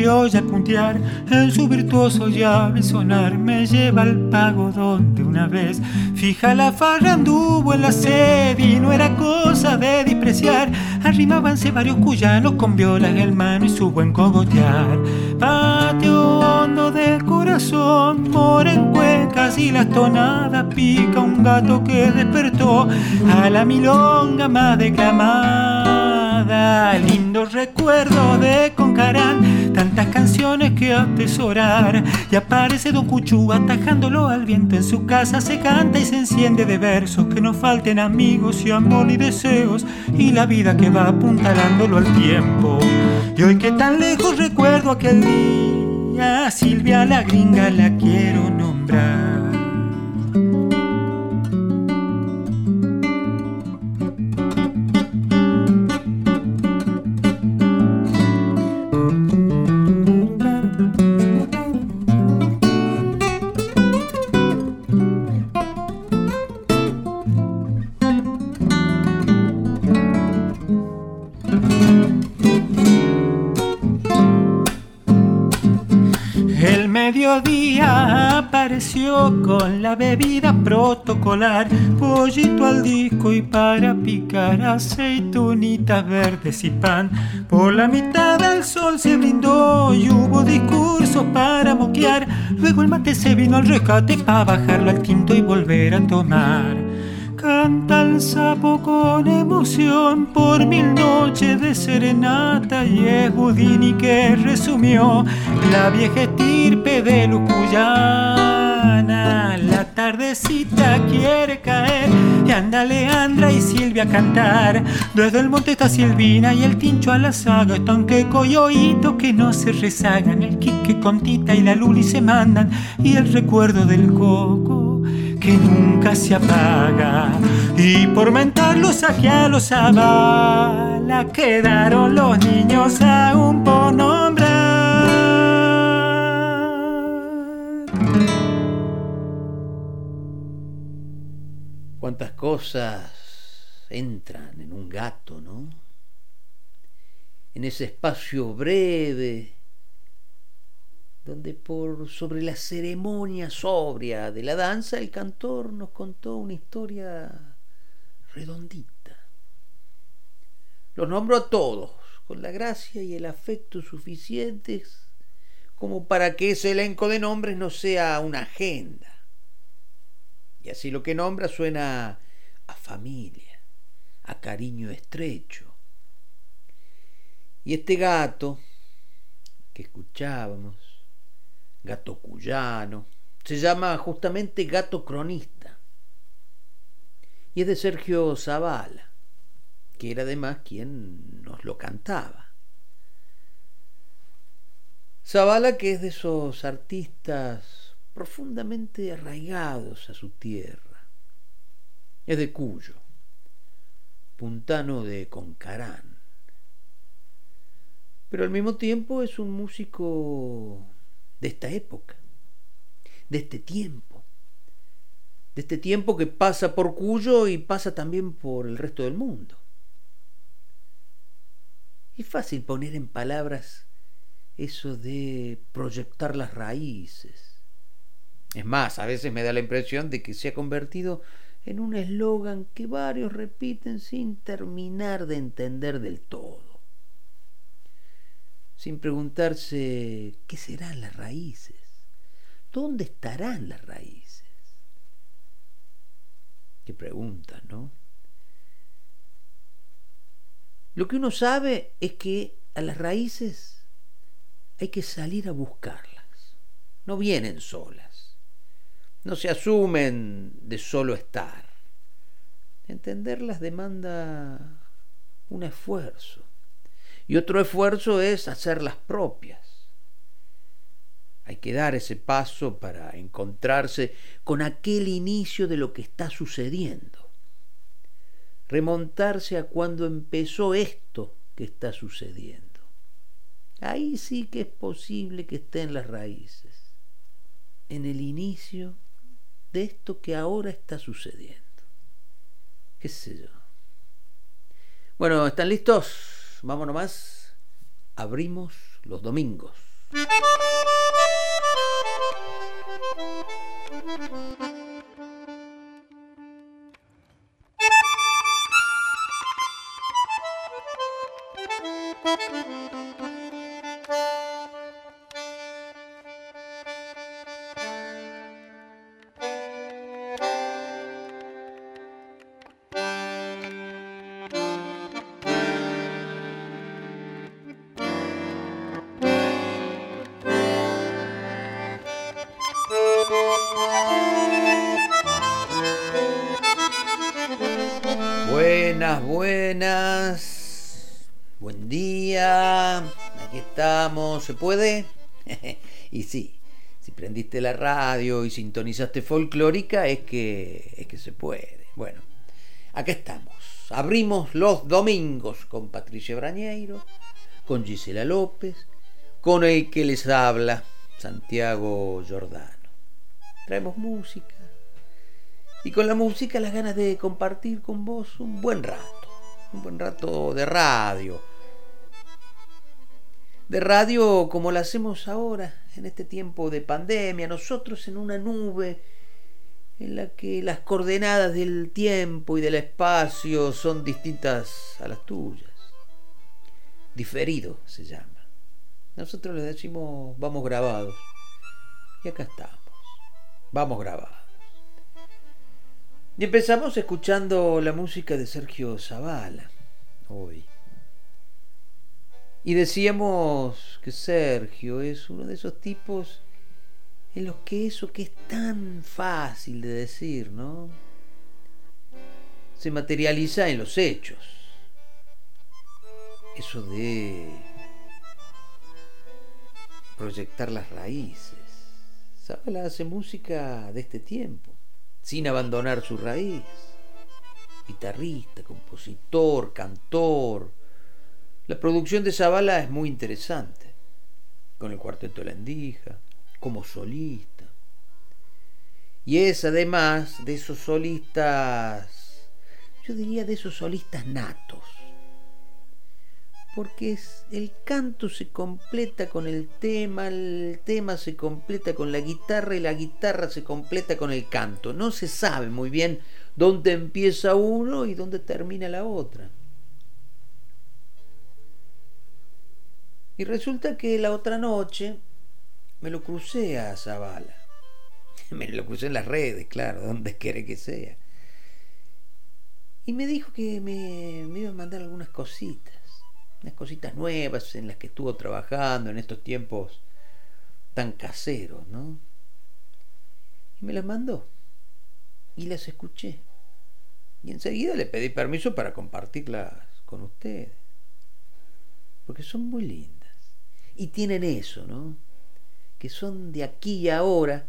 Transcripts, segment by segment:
Criolla puntear en su virtuoso llave sonar me lleva al pago donde una vez fija la farra anduvo en la sede y no era cosa de despreciar. Arrimábanse varios cuyanos con violas en mano y su buen cogotear. Patio hondo del corazón mora en cuecas y las tonadas pica un gato que despertó a la milonga más declamada lindo recuerdo de Concarán, tantas canciones que atesorar. Y aparece Don Cuchú atajándolo al viento en su casa, se canta y se enciende de versos, que no falten amigos y amor y deseos, y la vida que va apuntalándolo al tiempo. Y hoy que tan lejos recuerdo aquel día, Silvia la gringa la quiero nombrar. Con la bebida protocolar, pollito al disco y para picar aceitunitas verdes y pan. Por la mitad del sol se brindó y hubo discurso para moquear. Luego el mate se vino al rescate para bajarlo al quinto y volver a tomar. Canta el sapo con emoción por mil noches de serenata y es Budini que resumió la vieja estirpe de Lucuyana. Tardecita quiere caer y anda Leandra y Silvia a cantar. Desde el monte está Silvina y el tincho a la saga. Están que coyoito que no se rezagan. El quique con Tita y la Luli se mandan y el recuerdo del coco que nunca se apaga. Y por mentarlos a los avala, quedaron los niños aún por nombrar. Cuántas cosas entran en un gato, ¿no? En ese espacio breve donde por sobre la ceremonia sobria de la danza el cantor nos contó una historia redondita. Los nombro a todos con la gracia y el afecto suficientes como para que ese elenco de nombres no sea una agenda. Y así lo que nombra suena a familia, a cariño estrecho. Y este gato que escuchábamos, gato cuyano, se llama justamente gato cronista. Y es de Sergio Zavala, que era además quien nos lo cantaba. Zavala que es de esos artistas profundamente arraigados a su tierra. Es de Cuyo, puntano de Concarán. Pero al mismo tiempo es un músico de esta época, de este tiempo, de este tiempo que pasa por Cuyo y pasa también por el resto del mundo. Es fácil poner en palabras eso de proyectar las raíces. Es más, a veces me da la impresión de que se ha convertido en un eslogan que varios repiten sin terminar de entender del todo sin preguntarse qué serán las raíces, dónde estarán las raíces. Qué pregunta, ¿no? Lo que uno sabe es que a las raíces hay que salir a buscarlas. No vienen solas. No se asumen de solo estar. Entenderlas demanda un esfuerzo. Y otro esfuerzo es hacerlas propias. Hay que dar ese paso para encontrarse con aquel inicio de lo que está sucediendo. Remontarse a cuando empezó esto que está sucediendo. Ahí sí que es posible que estén las raíces. En el inicio de esto que ahora está sucediendo. ¿Qué sé yo? Bueno, ¿están listos? Vámonos más. Abrimos los domingos. ¿Se puede? y sí, si prendiste la radio y sintonizaste folclórica es que es que se puede. Bueno, acá estamos. Abrimos los domingos con Patricia Brañeiro, con Gisela López, con el que les habla, Santiago Giordano. Traemos música, y con la música las ganas de compartir con vos un buen rato, un buen rato de radio. De radio como la hacemos ahora, en este tiempo de pandemia, nosotros en una nube en la que las coordenadas del tiempo y del espacio son distintas a las tuyas. Diferido se llama. Nosotros le decimos vamos grabados. Y acá estamos. Vamos grabados. Y empezamos escuchando la música de Sergio Zavala hoy. Y decíamos que Sergio es uno de esos tipos en los que eso que es tan fácil de decir, ¿no? Se materializa en los hechos. Eso de proyectar las raíces. Zavala hace música de este tiempo sin abandonar su raíz. Guitarrista, compositor, cantor. La producción de Zavala es muy interesante, con el cuarteto la Endija, como solista. Y es además de esos solistas, yo diría de esos solistas natos, porque es, el canto se completa con el tema, el tema se completa con la guitarra y la guitarra se completa con el canto. No se sabe muy bien dónde empieza uno y dónde termina la otra. Y resulta que la otra noche me lo crucé a Zavala. Me lo crucé en las redes, claro, donde quiere que sea. Y me dijo que me, me iba a mandar algunas cositas unas cositas nuevas en las que estuvo trabajando en estos tiempos tan caseros, ¿no? Y me las mandó y las escuché. Y enseguida le pedí permiso para compartirlas con ustedes. Porque son muy lindas. Y tienen eso, ¿no? Que son de aquí y ahora,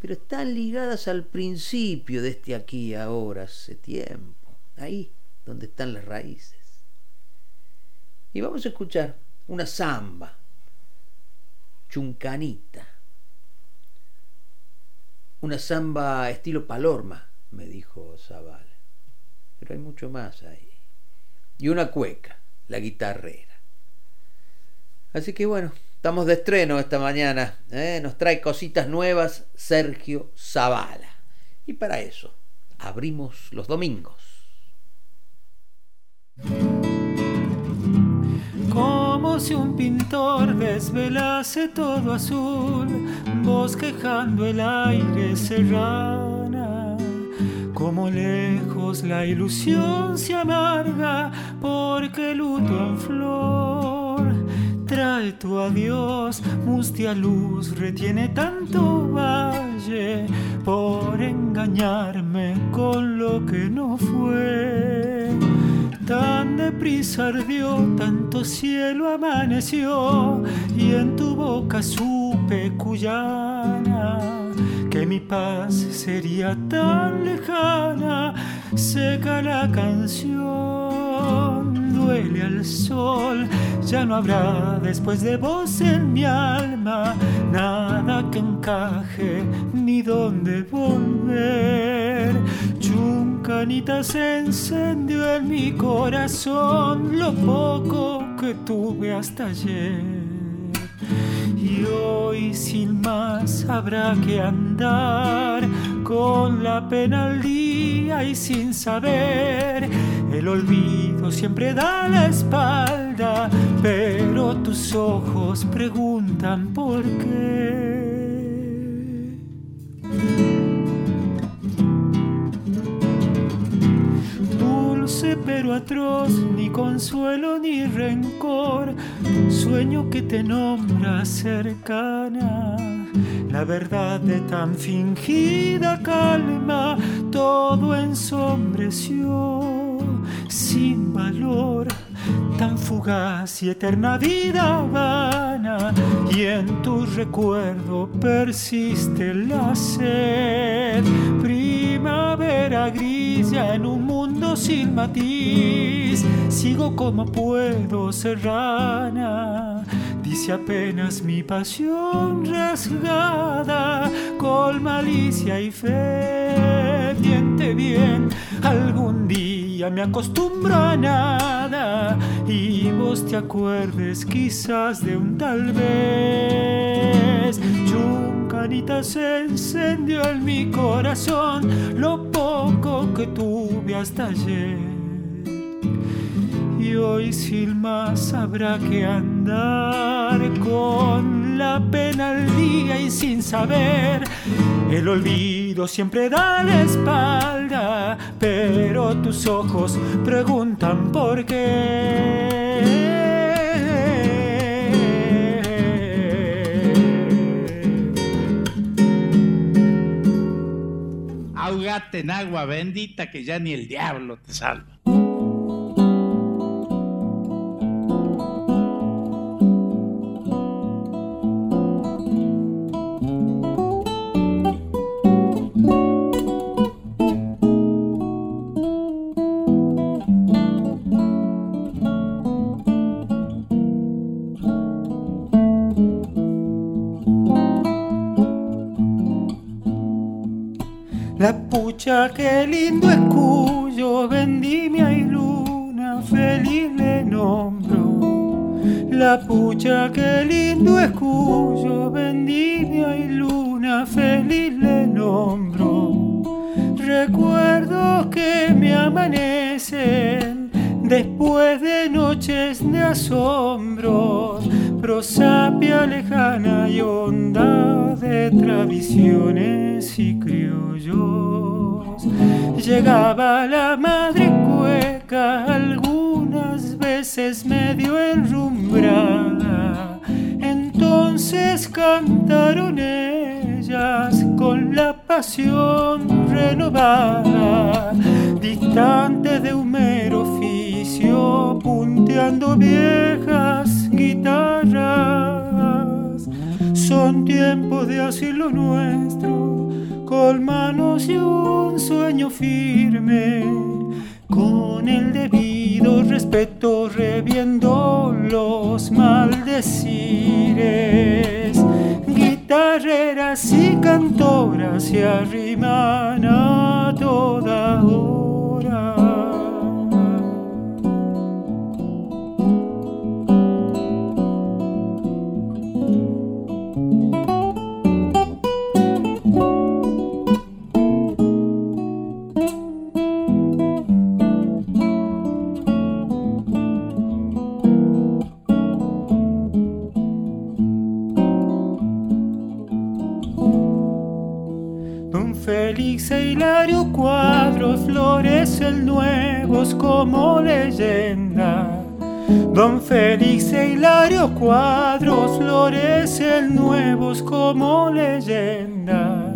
pero están ligadas al principio de este aquí y ahora, hace tiempo. Ahí donde están las raíces. Y vamos a escuchar una samba, chuncanita. Una samba estilo palorma, me dijo Zavala. Pero hay mucho más ahí. Y una cueca, la guitarrera. Así que bueno, estamos de estreno esta mañana. ¿eh? Nos trae cositas nuevas Sergio Zavala. Y para eso, abrimos los domingos. como si un pintor desvelase todo azul, bosquejando el aire serrana como lejos la ilusión se amarga porque luto en flor. Trae tu adiós, mustia luz, retiene tanto valle por engañarme con lo que no fue. Tan deprisa ardió, tanto cielo amaneció y en tu boca supe cuyana que mi paz sería tan lejana, seca la canción, duele al sol, ya no habrá después de vos en mi alma nada que encaje ni dónde volver. Chuncanita encendió en mi corazón lo poco que tuve hasta ayer y hoy sin más habrá que andar con la pena al día y sin saber. El olvido siempre da la espalda, pero tus ojos preguntan por qué. pero atroz, ni consuelo ni rencor, sueño que te nombra cercana. La verdad de tan fingida calma, todo ensombreció, sin valor, tan fugaz y eterna vida vana, y en tu recuerdo persiste la sed, primavera gris ya en un mundo sin matiz, sigo como puedo serrana. Dice apenas mi pasión rasgada, con malicia y fe, miente bien, algún día me acostumbro a nada y vos te acuerdes quizás de un tal vez. Se encendió en mi corazón lo poco que tuve hasta ayer. Y hoy sin más habrá que andar con la pena al día y sin saber. El olvido siempre da la espalda, pero tus ojos preguntan por qué. En agua bendita que ya ni el diablo te salva. La pucha, qué lindo es cuyo, vendimia y luna, feliz le nombro. La pucha, qué lindo es cuyo, vendimia y luna, feliz le nombro. Recuerdos que me amanecen después de noches de asombros, prosapia lejana y onda de tradiciones y criollos. Llegaba la madre cueca algunas veces medio enrumbrada, entonces cantaron ellas con la pasión renovada, distantes de un mero punteando viejas guitarras. Son tiempos de asilo nuestro, con manos y un sueño firme, con el debido respeto reviendo los maldecires. Guitarreras y cantoras se arriman a toda hora. Don Félix e Hilario Cuadro florecen nuevos como leyenda. Don Félix e Hilario cuadros florecen nuevos como leyenda.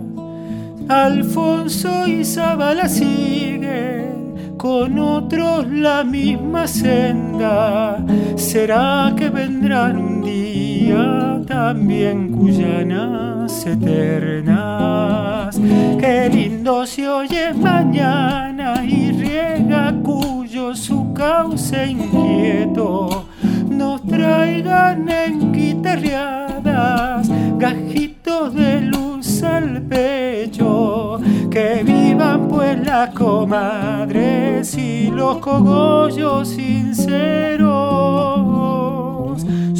Alfonso y Zabala siguen con otros la misma senda. ¿Será que vendrán día también cuyanas eternas? Qué lindo se oye mañana y riega cuyo su cauce inquieto nos traigan en guitarreadas gajitos de luz al pecho. Que vivan pues las comadres y los cogollos sinceros.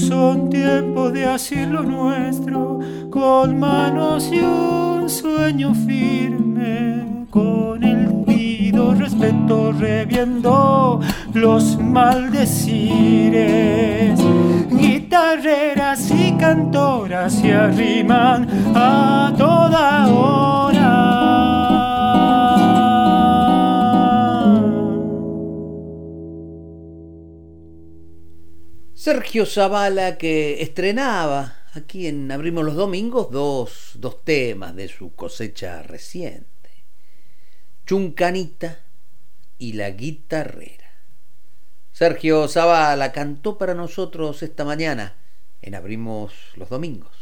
Son tiempos de hacer lo nuestro con manos y un sueño firme. Con el debido respeto reviendo los maldecires. Guitarreras y cantoras se arriman a toda hora. Sergio Zavala que estrenaba aquí en Abrimos los Domingos dos, dos temas de su cosecha reciente. Chuncanita y la guitarrera. Sergio Zavala cantó para nosotros esta mañana en Abrimos los Domingos.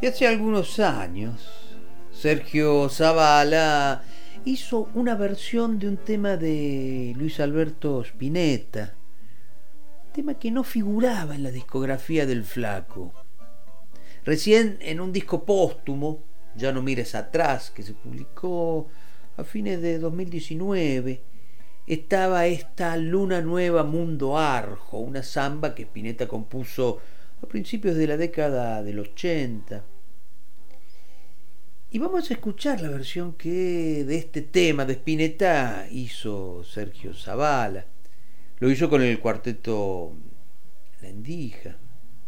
Y hace algunos años, Sergio Zavala hizo una versión de un tema de Luis Alberto Spinetta, tema que no figuraba en la discografía del flaco. Recién en un disco póstumo, Ya no mires atrás, que se publicó a fines de 2019, estaba esta Luna Nueva Mundo Arjo, una samba que Spinetta compuso a principios de la década del 80. Y vamos a escuchar la versión que de este tema de Spinetta hizo Sergio Zavala. Lo hizo con el cuarteto La Endija,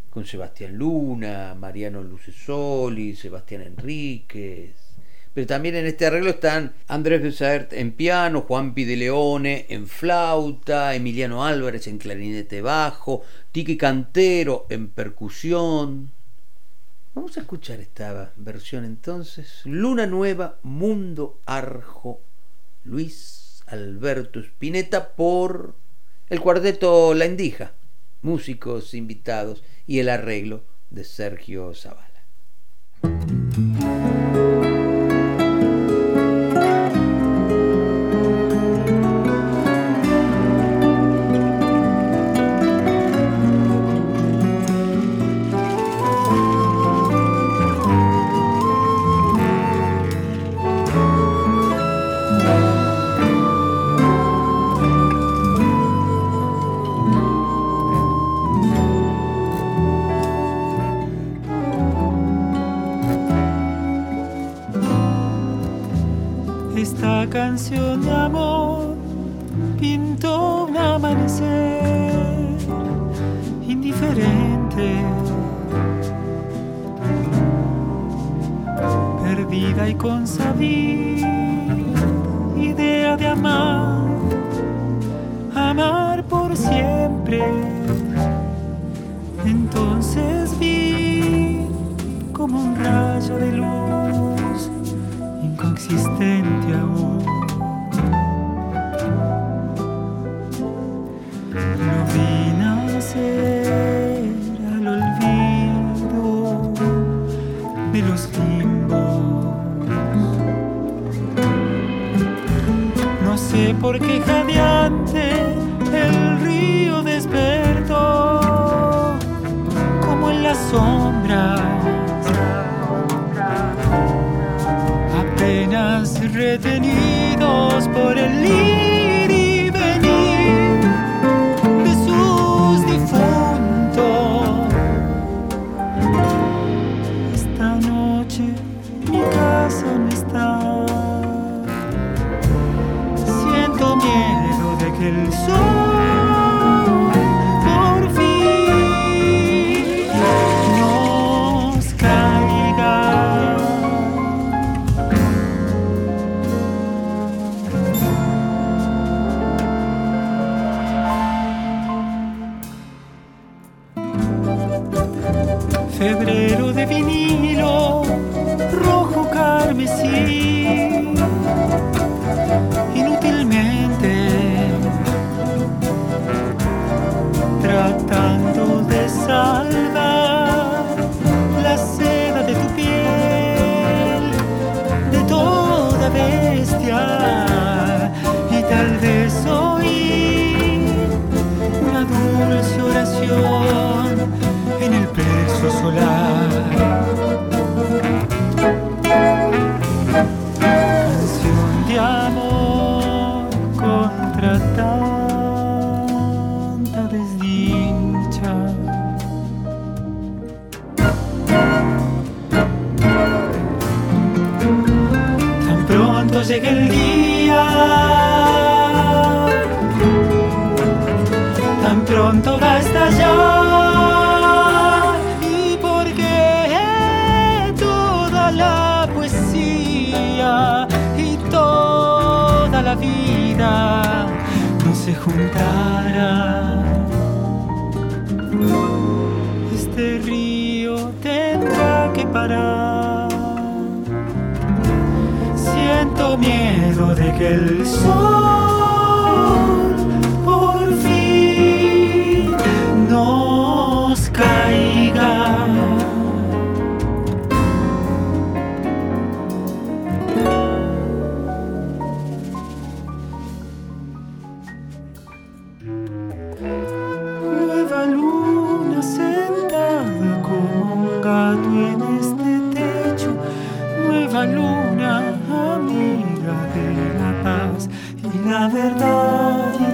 con Sebastián Luna, Mariano Lucesoli, Sebastián Enríquez. Pero también en este arreglo están Andrés Besart en piano, Juan Pideleone en flauta, Emiliano Álvarez en clarinete bajo, Tiki Cantero en percusión. Vamos a escuchar esta versión entonces. Luna Nueva, Mundo Arjo, Luis Alberto Spinetta por el cuarteto La Indija, músicos invitados y el arreglo de Sergio Zavala. Qué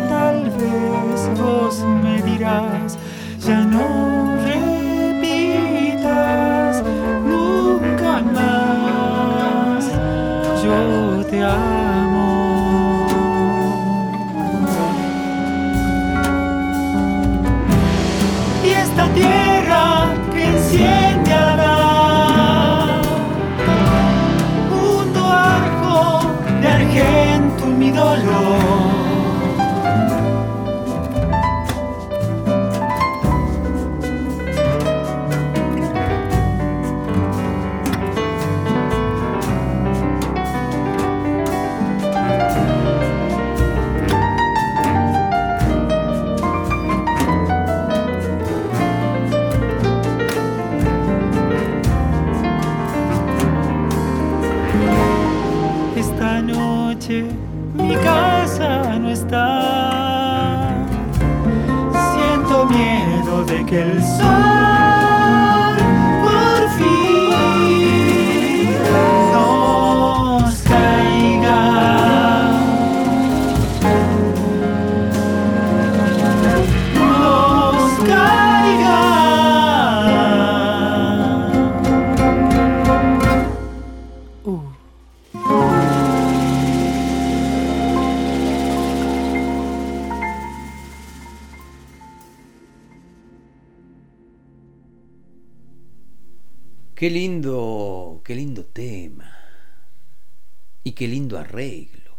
Arreglo.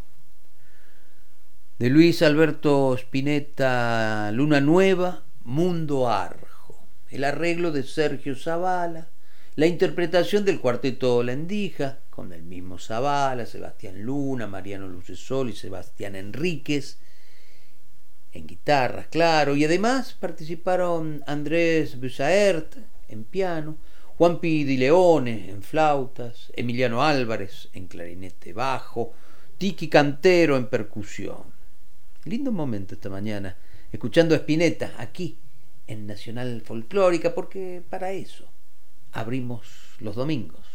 De Luis Alberto Spinetta, Luna Nueva, Mundo Arjo. El arreglo de Sergio Zavala. La interpretación del cuarteto La Endija, con el mismo Zavala, Sebastián Luna, Mariano Lucesol y Sebastián Enríquez en guitarras, claro, y además participaron Andrés Busaert en piano, Juan Di Leone en flautas, Emiliano Álvarez en clarinete bajo, Tiki Cantero en percusión. Lindo momento esta mañana, escuchando a Spinetta aquí en Nacional Folclórica, porque para eso abrimos los domingos.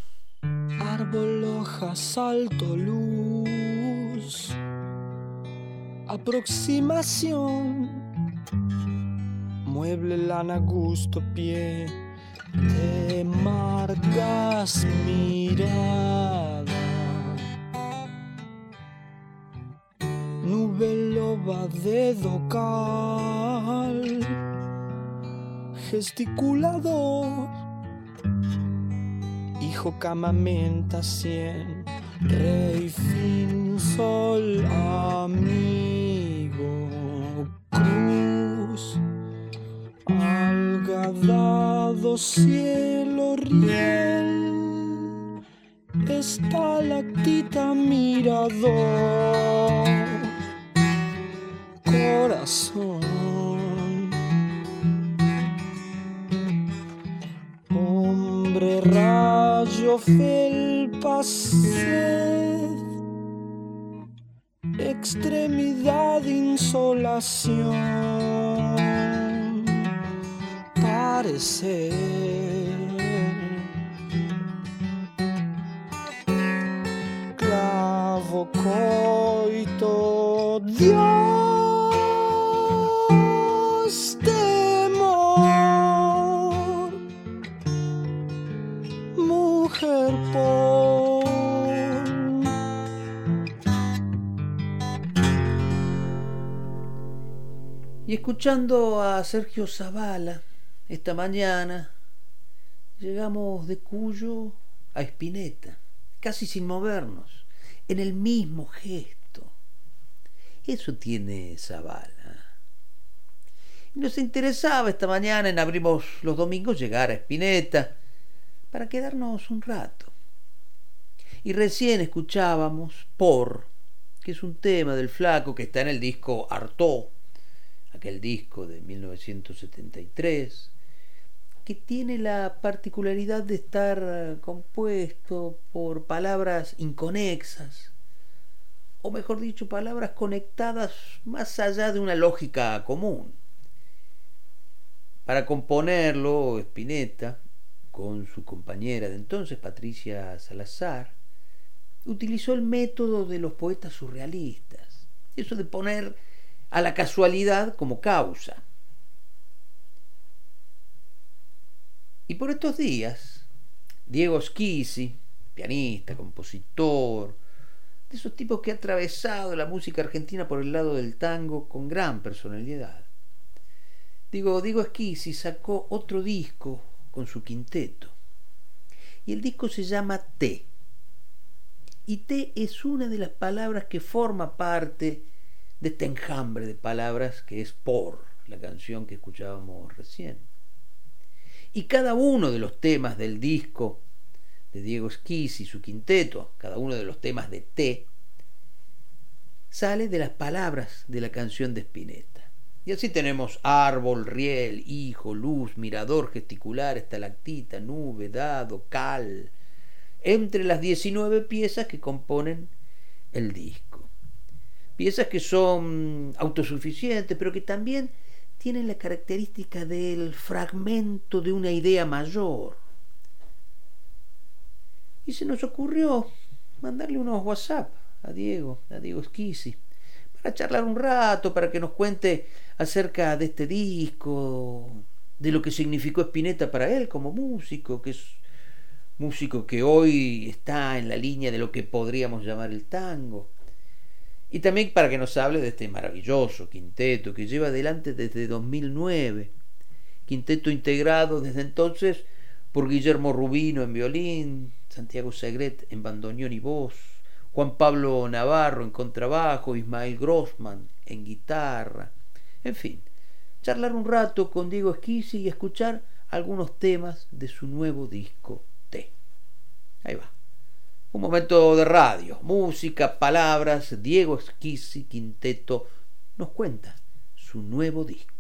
Árbol, hoja, salto, luz. Aproximación. Mueble, lana, gusto, pie te marcas mirada. nube loba de docal, gesticulador, hijo camamenta cien, rey fin sol amigo. Cruz, algadado cielo riel estalactita mirador, corazón. Hombre rayo felpa sed, extremidad insolación, parecer coito Dios temor. Mujer por. Y escuchando a Sergio Zavala esta mañana llegamos de Cuyo a Espineta casi sin movernos en el mismo gesto. Eso tiene Zavala. Nos interesaba esta mañana en Abrimos los Domingos llegar a Espineta para quedarnos un rato. Y recién escuchábamos Por, que es un tema del flaco que está en el disco Artó, aquel disco de 1973, que tiene la particularidad de estar eh, compuesto por palabras inconexas, o mejor dicho, palabras conectadas más allá de una lógica común. Para componerlo, Spinetta, con su compañera de entonces, Patricia Salazar, utilizó el método de los poetas surrealistas, eso de poner a la casualidad como causa. Y por estos días, Diego Schisi, pianista, compositor, de esos tipos que ha atravesado la música argentina por el lado del tango con gran personalidad. Digo, Diego Schisi sacó otro disco con su quinteto. Y el disco se llama T. Y T es una de las palabras que forma parte de este enjambre de palabras que es por, la canción que escuchábamos recién. Y cada uno de los temas del disco de Diego Esquís y su quinteto, cada uno de los temas de T, sale de las palabras de la canción de Spinetta. Y así tenemos árbol, riel, hijo, luz, mirador, gesticular, estalactita, nube, dado, cal, entre las 19 piezas que componen el disco. Piezas que son autosuficientes, pero que también tienen la característica del fragmento de una idea mayor. Y se nos ocurrió mandarle unos WhatsApp a Diego, a Diego Schisi, para charlar un rato, para que nos cuente acerca de este disco, de lo que significó Spinetta para él como músico, que es músico que hoy está en la línea de lo que podríamos llamar el tango. Y también para que nos hable de este maravilloso quinteto que lleva adelante desde 2009. Quinteto integrado desde entonces por Guillermo Rubino en violín, Santiago Segret en bandoneón y voz, Juan Pablo Navarro en contrabajo, Ismael Grossman en guitarra. En fin, charlar un rato con Diego Esquisi y escuchar algunos temas de su nuevo disco T. Ahí va. Un momento de radio, música, palabras. Diego Esquisi Quinteto nos cuenta su nuevo disco.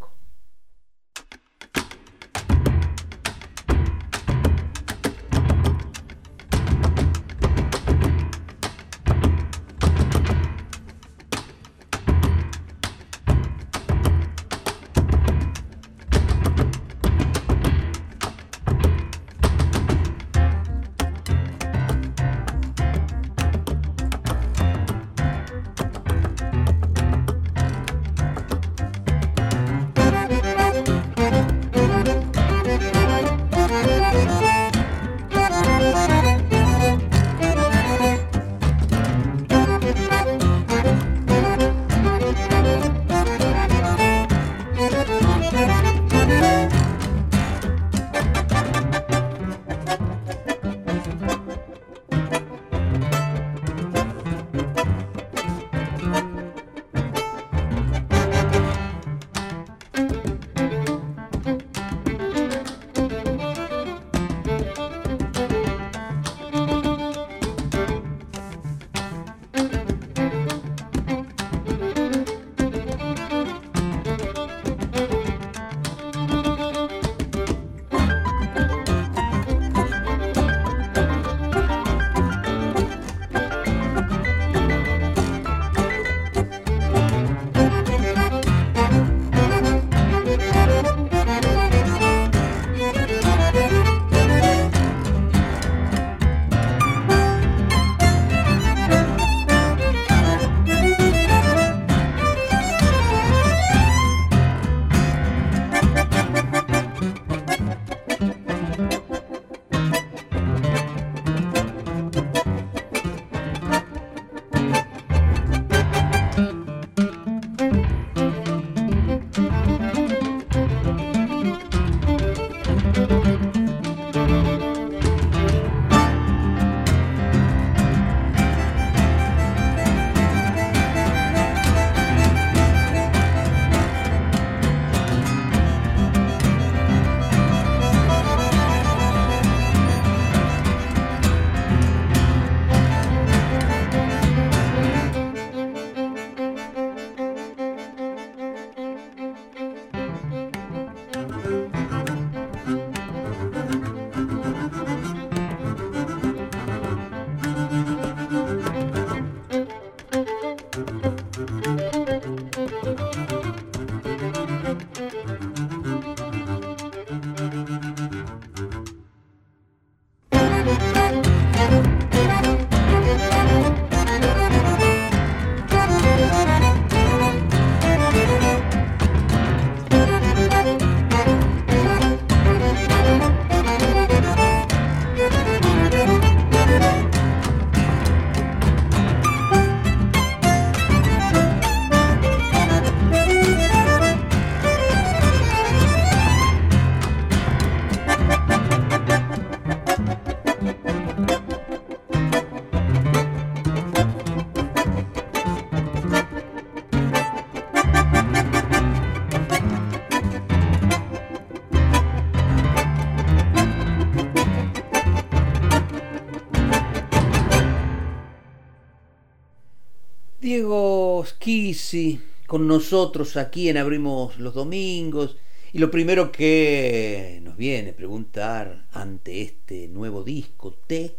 Schisi con nosotros aquí en Abrimos los Domingos. Y lo primero que nos viene a preguntar ante este nuevo disco T,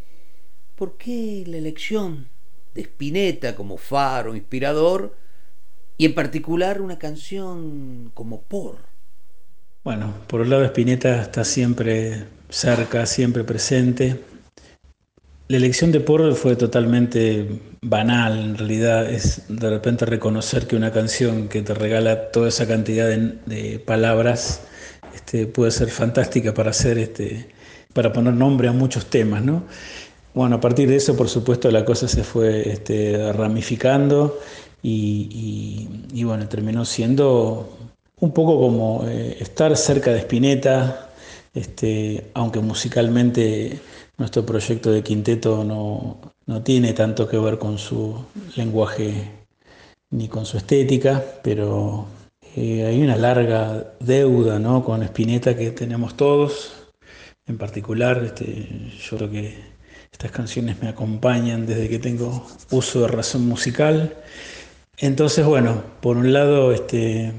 ¿por qué la elección de Spinetta como faro inspirador y en particular una canción como Por? Bueno, por un lado Spinetta está siempre cerca, siempre presente. La elección de Por fue totalmente banal, en realidad es de repente reconocer que una canción que te regala toda esa cantidad de, palabras este, puede ser fantástica para hacer este, para poner nombre a muchos temas, ¿no? Bueno, a partir de eso, por supuesto, la cosa se fue este, ramificando y, bueno, terminó siendo un poco como eh, estar cerca de Spinetta, este, aunque musicalmente nuestro proyecto de quinteto no, no tiene tanto que ver con su lenguaje ni con su estética, pero eh, hay una larga deuda ¿no? con Spinetta que tenemos todos. En particular, este, yo creo que estas canciones me acompañan desde que tengo uso de razón musical. Entonces, bueno, por un lado, este,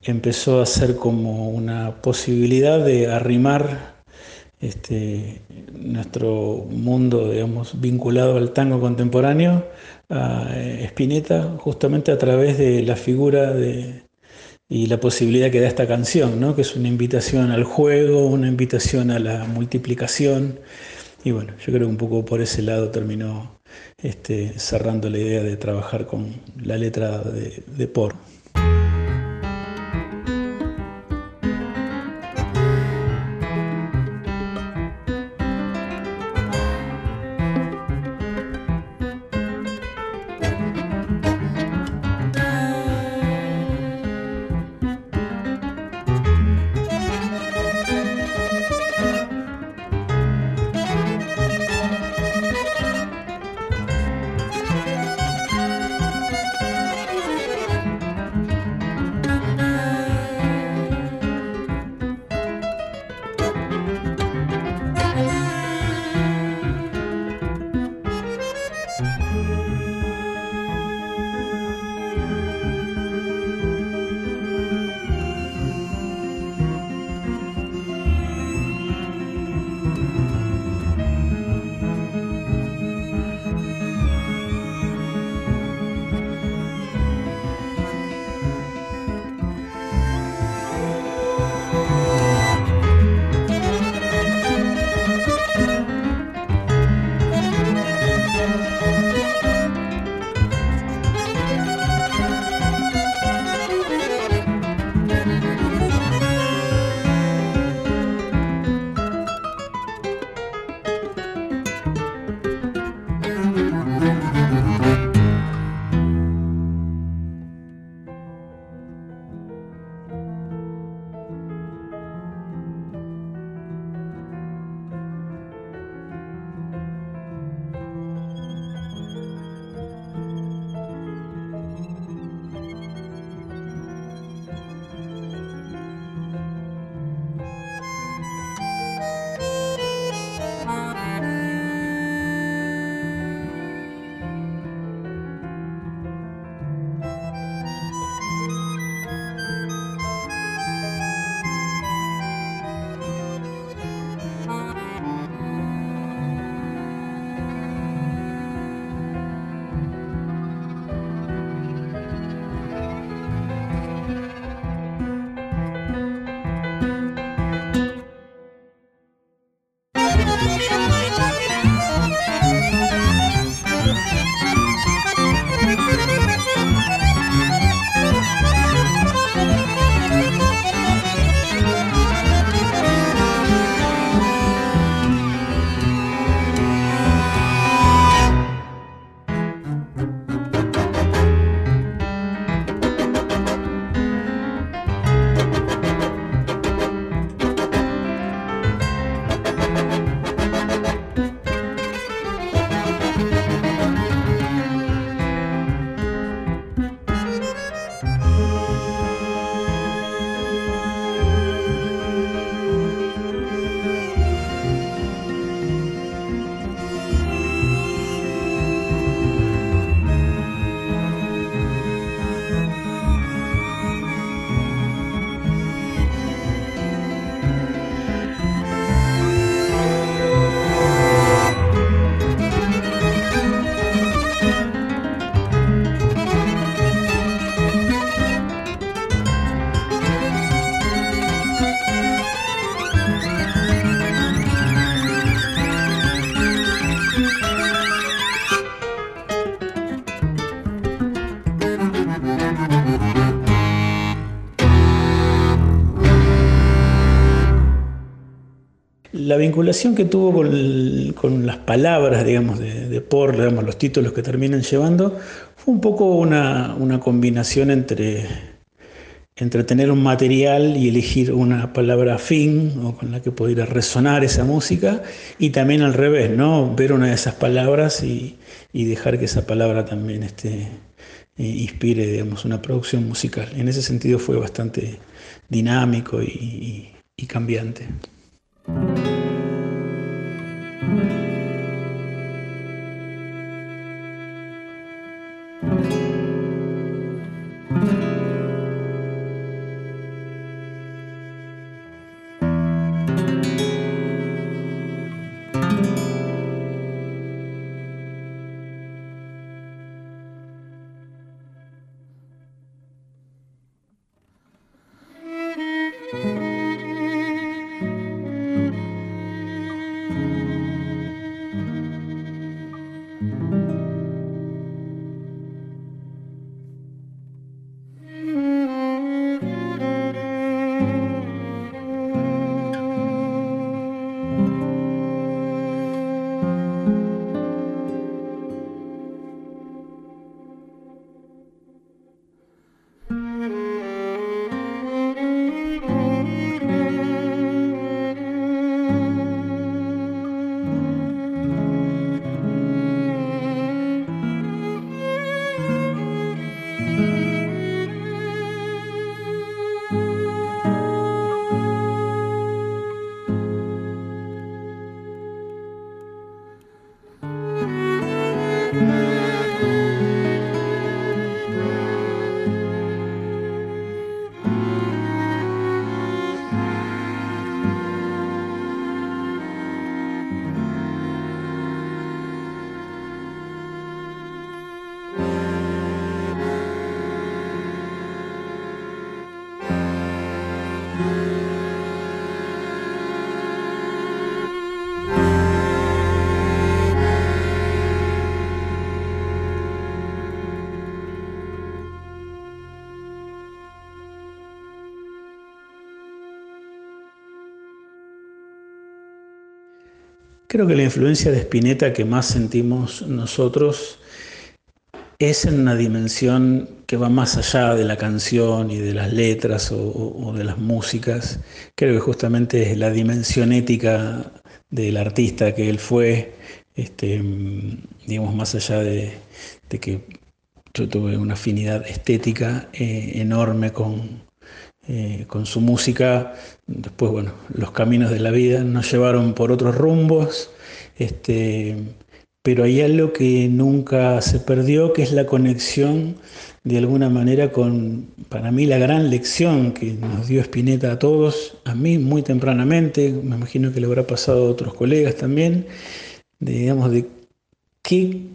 empezó a ser como una posibilidad de arrimar este, nuestro mundo, digamos, vinculado al tango contemporáneo, a eh, Spinetta, justamente a través de la figura de, y la posibilidad que da esta canción, ¿no? que es una invitación al juego, una invitación a la multiplicación. Y bueno, yo creo que un poco por ese lado terminó este, cerrando la idea de trabajar con la letra de, de Por. La vinculación que tuvo con, las palabras, digamos, de, de Por, digamos, los títulos que terminan llevando, fue un poco una, combinación entre, entre tener un material y elegir una palabra fin o con la que pudiera resonar esa música y también al revés, ¿no? Ver una de esas palabras y, dejar que esa palabra también este, inspire, digamos, una producción musical. En ese sentido fue bastante dinámico y cambiante. Creo que la influencia de Spinetta que más sentimos nosotros es en una dimensión que va más allá de la canción y de las letras o, de las músicas. Creo que justamente es la dimensión ética del artista que él fue, este, digamos, más allá de, que yo tuve una afinidad estética eh, enorme con, eh, con su música. Después, bueno, los caminos de la vida nos llevaron por otros rumbos, este, pero hay algo que nunca se perdió, que es la conexión de alguna manera con, para mí, la gran lección que nos dio Spinetta a todos, a mí muy tempranamente, me imagino que le habrá pasado a otros colegas también, de, digamos, de qué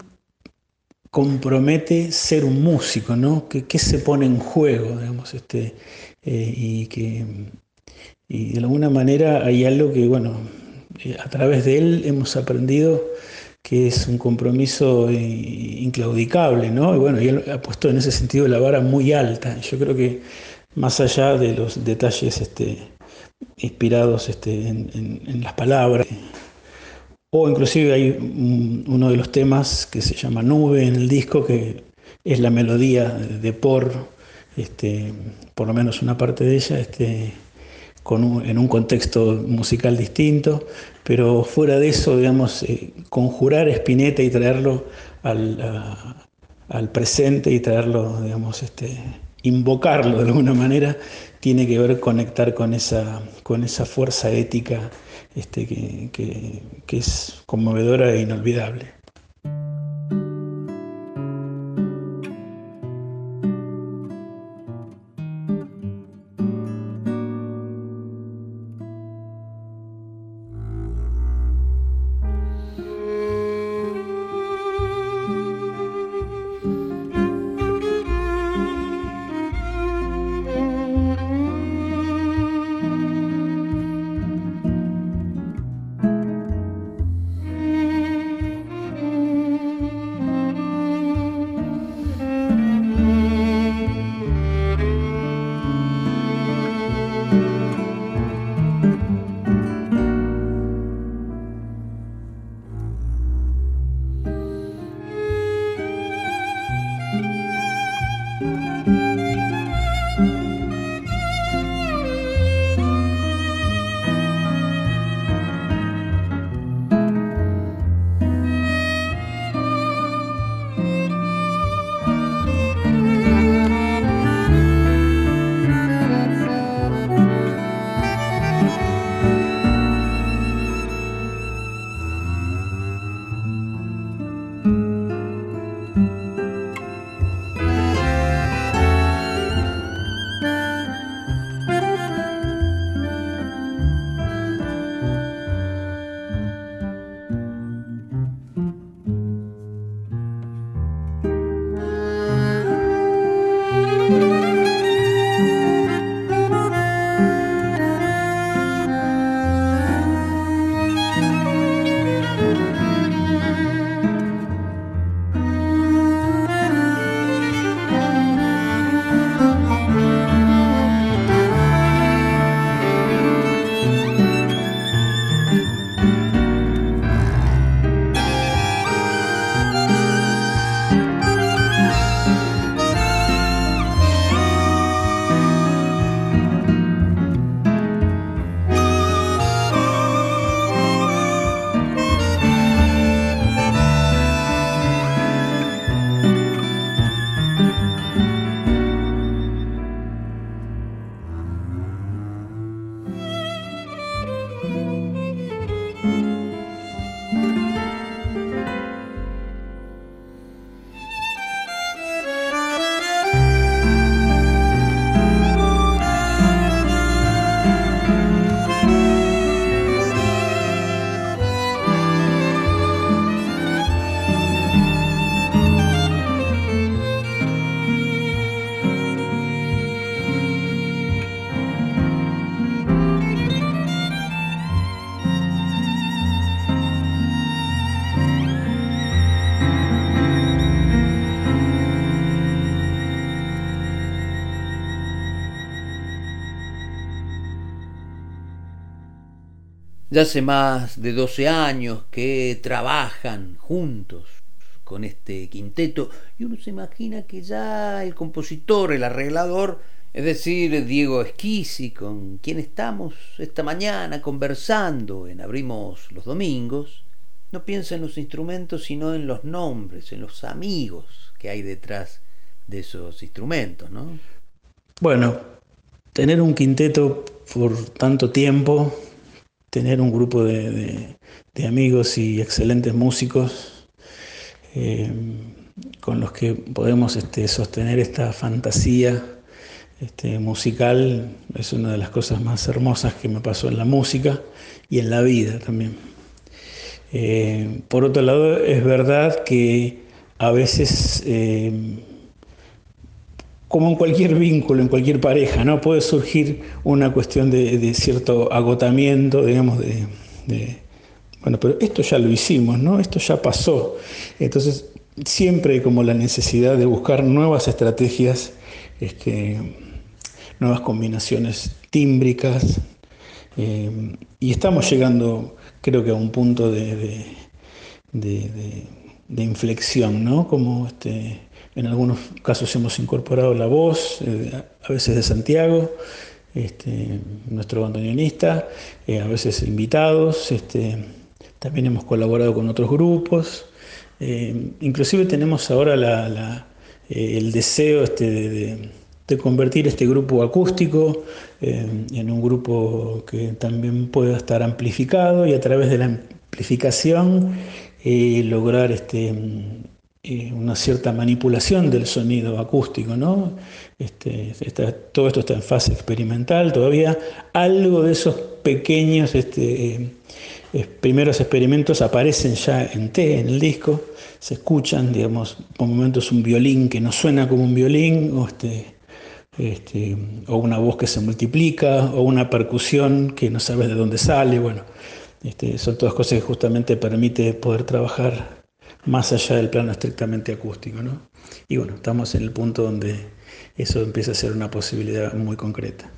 compromete ser un músico, ¿no? ¿Qué, se pone en juego, digamos, este, eh, y que y de alguna manera hay algo que, bueno, eh, a través de él hemos aprendido que es un compromiso eh, inclaudicable, ¿no? Y bueno, él ha puesto en ese sentido la vara muy alta. Yo creo que más allá de los detalles este, inspirados este, en, las palabras, o inclusive hay uno de los temas que se llama Nube en el disco, que es la melodía de Por, este, por lo menos una parte de ella, este, en un contexto musical distinto, pero fuera de eso, digamos, eh, conjurar Spinetta y traerlo al, presente y traerlo, digamos, este, invocarlo de alguna manera, tiene que ver conectar con esa, con esa fuerza ética este, que es conmovedora e inolvidable. Ya hace más de 12 años que trabajan juntos con este quinteto y uno se imagina que ya el compositor, el arreglador, es decir, Diego Esquisi, con quien estamos esta mañana conversando en Abrimos los Domingos, no piensa en los instrumentos sino en los nombres, en los amigos que hay detrás de esos instrumentos, ¿no? Bueno, tener un quinteto por tanto tiempo, tener un grupo de, amigos y excelentes músicos eh, con los que podemos este, sostener esta fantasía este, musical es una de las cosas más hermosas que me pasó en la música y en la vida también. Eh, por otro lado, es verdad que a veces, eh, como en cualquier vínculo, en cualquier pareja, ¿no? puede surgir una cuestión de, cierto agotamiento, digamos, de, bueno, pero esto ya lo hicimos, ¿no? Esto ya pasó. Entonces, siempre hay como la necesidad de buscar nuevas estrategias, este, nuevas combinaciones tímbricas, eh, y estamos llegando, creo que a un punto de, inflexión, ¿no? Como este, en algunos casos hemos incorporado la voz, eh, a veces de Santiago, este, nuestro bandoneonista, eh, a veces invitados, este, también hemos colaborado con otros grupos, inclusive tenemos ahora el deseo este, de convertir este grupo acústico eh, en un grupo que también pueda estar amplificado y a través de la amplificación eh, lograr este, eh, una cierta manipulación del sonido acústico. ¿no? Este, todo esto está en fase experimental, todavía algo de esos pequeños este, primeros experimentos aparecen ya en T, en el disco, se escuchan, digamos, por momentos un violín que no suena como un violín, o este, este, o una voz que se multiplica, o una percusión que no sabes de dónde sale. Bueno, este, son todas cosas que justamente permite poder trabajar más allá del plano estrictamente acústico. ¿no? Y bueno, estamos en el punto donde eso empieza a ser una posibilidad muy concreta.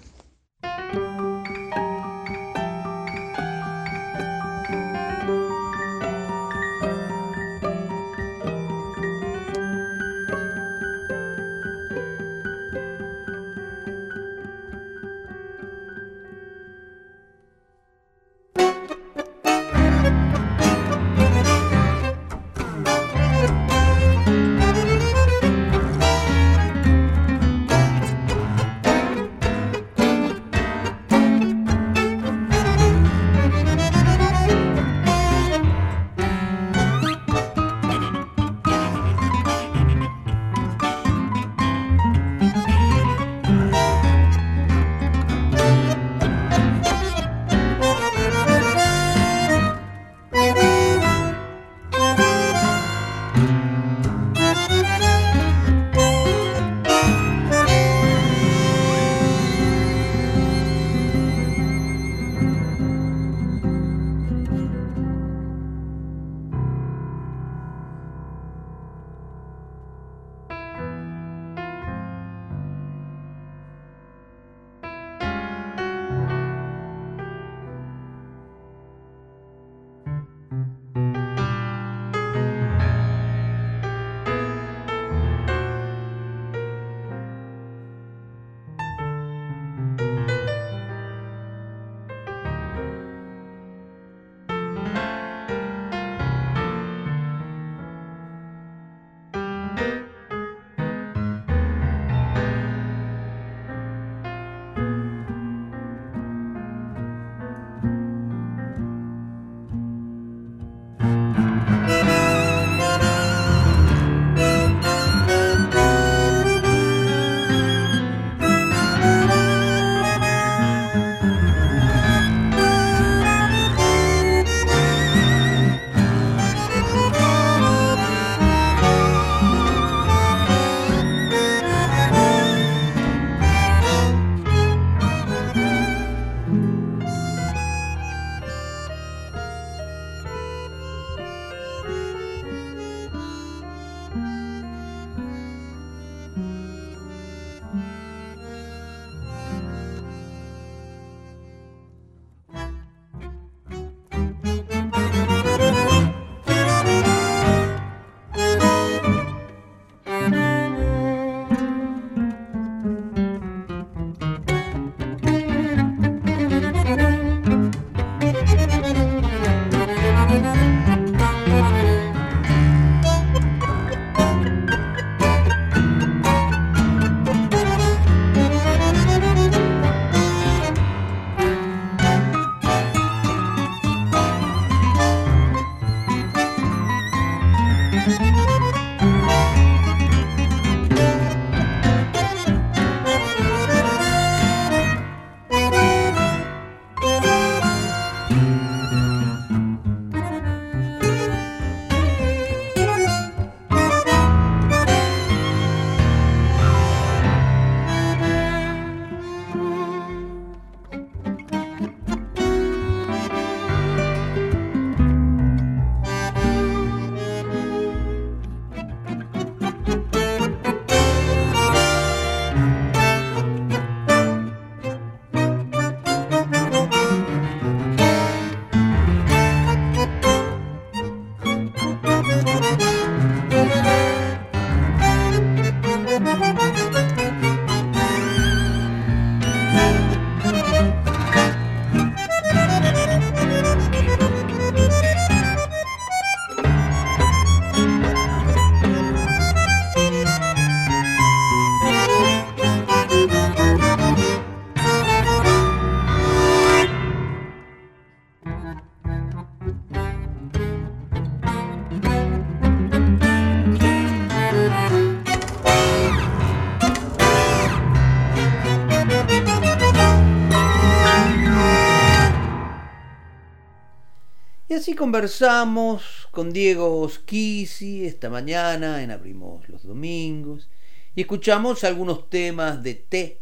Conversamos con Diego Schisi esta mañana en Abrimos los Domingos y escuchamos algunos temas de T,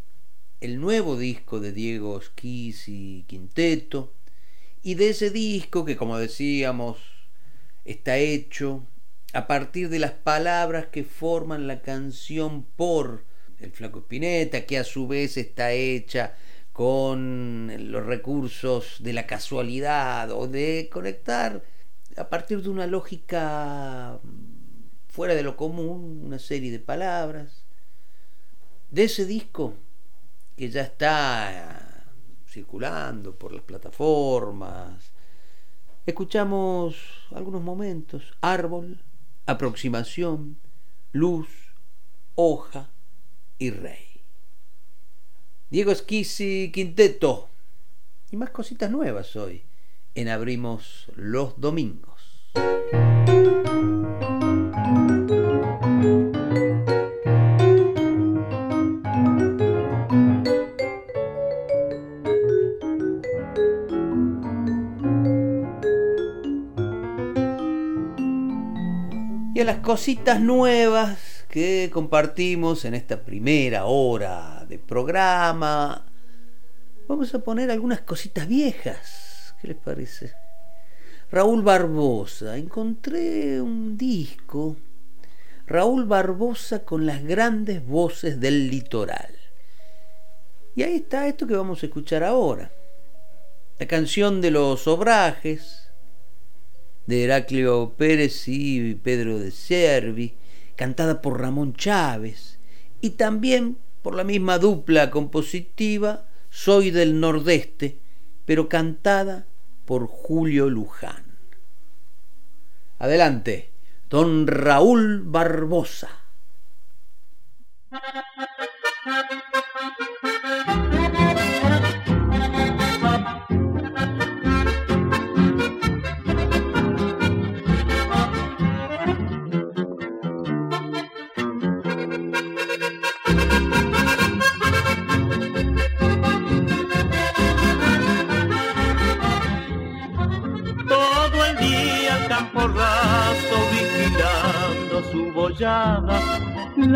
el nuevo disco de Diego Schisi Quinteto, y de ese disco que como decíamos está hecho a partir de las palabras que forman la canción por el Flaco Espineta, que a su vez está hecha con los recursos de la casualidad o de conectar a partir de una lógica fuera de lo común, una serie de palabras. De ese disco que ya está circulando por las plataformas, escuchamos algunos momentos, árbol, aproximación, luz, hoja y rey. Diego Esquisi Quinteto. Y más cositas nuevas hoy en Abrimos los Domingos. Y a las cositas nuevas que compartimos en esta primera hora de programa. Vamos a poner algunas cositas viejas. ¿Qué les parece? Raúl Barbosa. Encontré un disco. Raúl Barbosa con las grandes voces del litoral. Y ahí está esto que vamos a escuchar ahora. La canción de los obrajes de Heraclio Pérez y Pedro de Servi cantada por Ramón Chávez, y también por la misma dupla compositiva Soy del Nordeste, pero cantada por Julio Luján. Adelante, don Raúl Barbosa.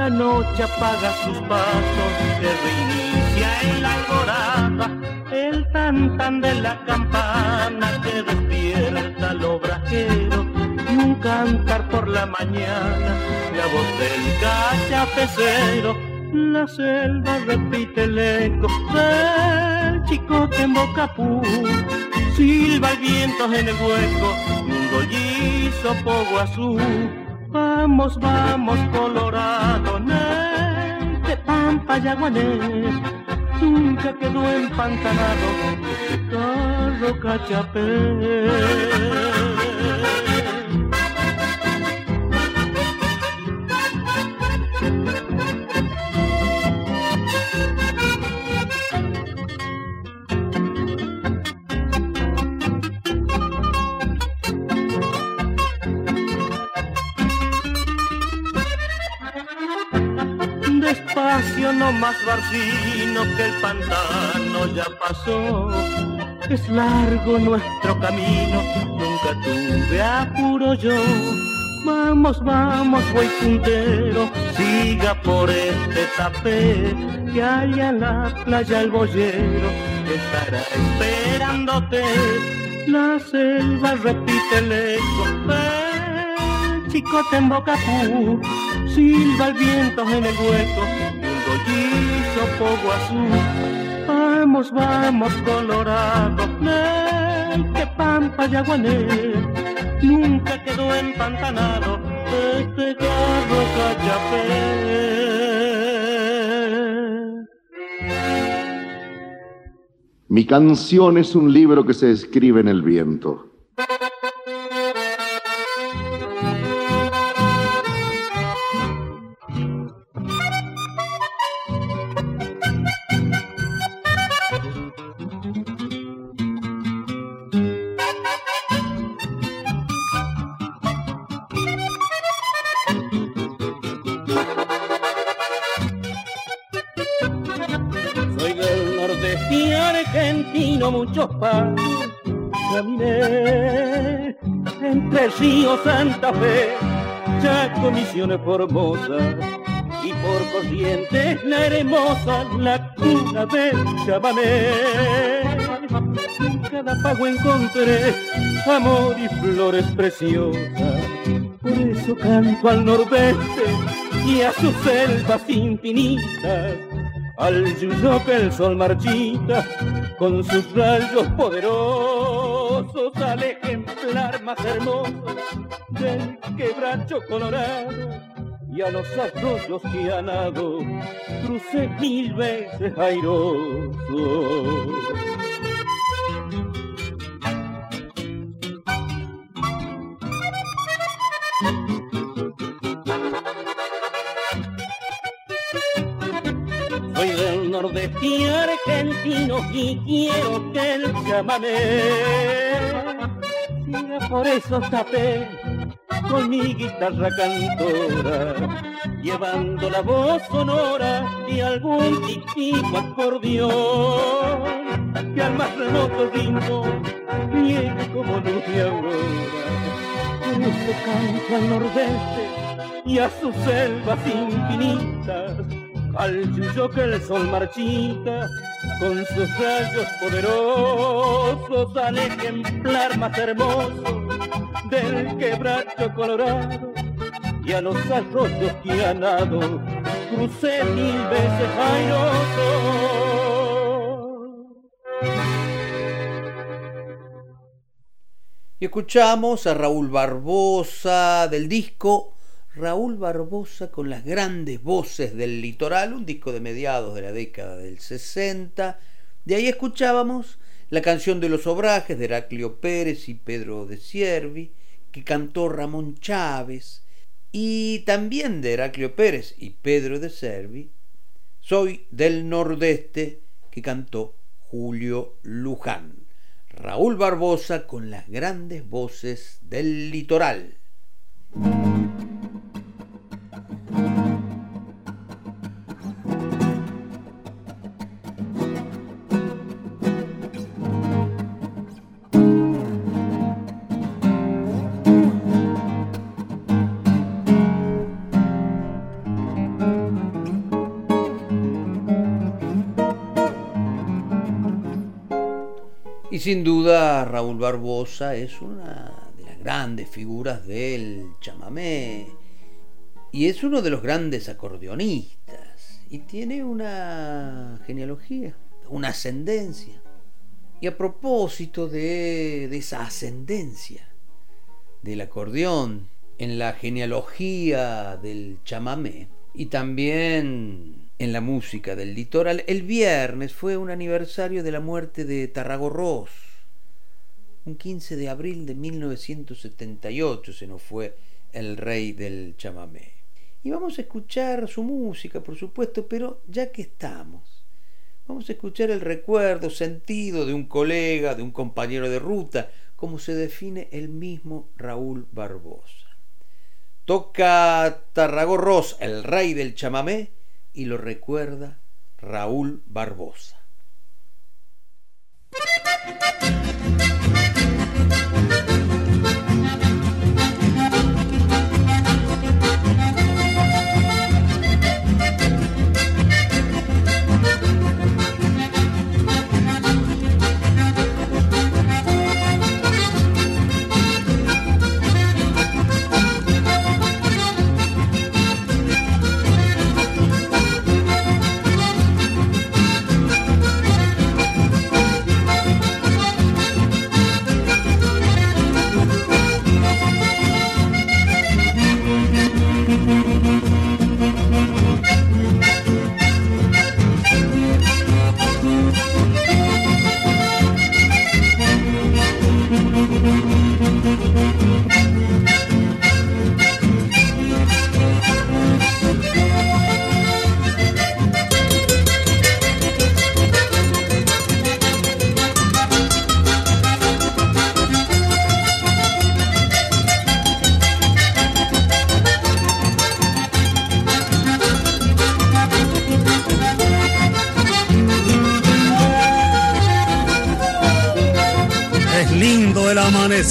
La noche apaga sus pasos, se reinicia en la alborada, el tan de la campana que despierta al obrajero, y un cantar por la mañana, la voz del cachapecero, la selva repite el eco del chicote en Bocapú, silba el viento en el hueco, un gollizo poco azul Vamos, vamos, Colorado, de Pampa, Yaguanés, nunca quedó empantanado este carro cachapé. Más barcino que el pantano ya pasó. Es largo nuestro camino, nunca tuve apuro yo. Vamos, vamos, voy puntero, siga por este tapé, que haya en la playa el boyero, estará esperándote. La selva repite el eco, chicote en boca silba el viento en el hueco, azul. Vamos, vamos, Colorado, que pampa y aguané, nunca quedó empantanado este carro cachapé. Mi canción es un libro que se escribe en el viento Santa Fe, Chaco, Misiones Formosa y por corrientes la hermosa, la cuna del. En cada pago encontré amor y flores preciosas, por eso canto al nordeste y a sus selvas infinitas. Al yuyo que el sol marchita con sus rayos poderosos al ejemplar más hermoso del quebracho colorado y a los arroyos que han dado crucé mil veces airoso. Soy del nordeste argentino y quiero que el chamamé por esos tapé con mi guitarra cantora, llevando la voz sonora de algún típico acordeón que al más remoto ritmo viene como luz de aurora. Por eso canto al nordeste y a sus selvas infinitas al yuyo que el sol marchita con sus rayos poderosos al ejemplar más hermoso del quebracho colorado y a los arroyos que han dado crucé mil veces airoso. Y escuchamos a Raúl Barbosa del disco Raúl Barbosa con las grandes voces del litoral, un disco de mediados de la década del 60. De ahí escuchábamos la canción de los obrajes de Heraclio Pérez y Pedro de Siervi, que cantó Ramón Chávez, y también de Heraclio Pérez y Pedro de Servi, Soy del Nordeste, que cantó Julio Luján. Raúl Barbosa con las grandes voces del litoral. Sin duda Raúl Barbosa es una de las grandes figuras del chamamé y es uno de los grandes acordeonistas y tiene una genealogía, una ascendencia. Y a propósito de, de esa ascendencia del acordeón en la genealogía del chamamé y también en la música del litoral. El viernes fue un aniversario de la muerte de Tarragorros. Un 15 de abril de 1978 se nos fue el rey del chamamé. Y vamos a escuchar su música, por supuesto, pero ya que estamos, vamos a escuchar el recuerdo, sentido de un colega, de un compañero de ruta, como se define el mismo Raúl Barbosa. Toca Tarragorros, el rey del chamamé, y lo recuerda Raúl Barbosa.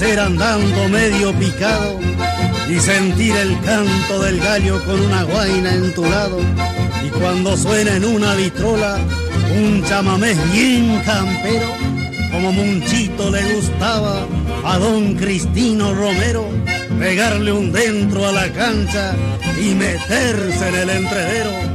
Amanecer andando medio picado y sentir el canto del gallo con una guaina en tu lado. Y cuando suena en una vitrola un chamamé bien campero, como Munchito le gustaba a don Cristino Romero, pegarle un dentro a la cancha y meterse en el entredero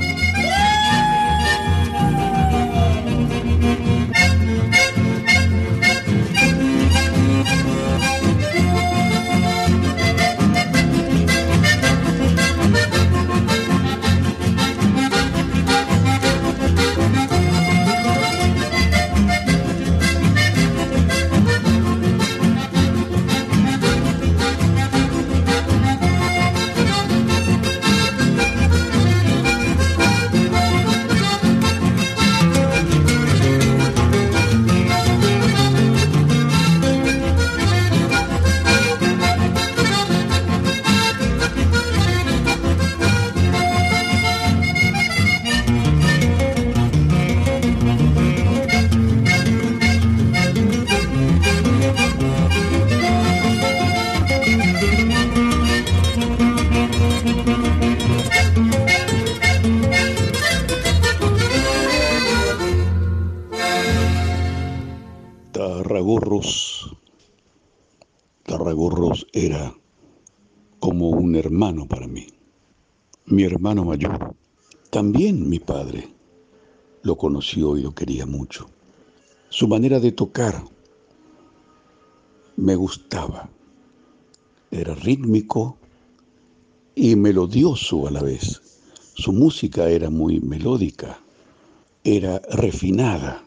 hermano mayor, también mi padre, lo conoció y lo quería mucho. Su manera de tocar me gustaba. Era rítmico y melodioso a la vez. Su música era muy melódica, era refinada.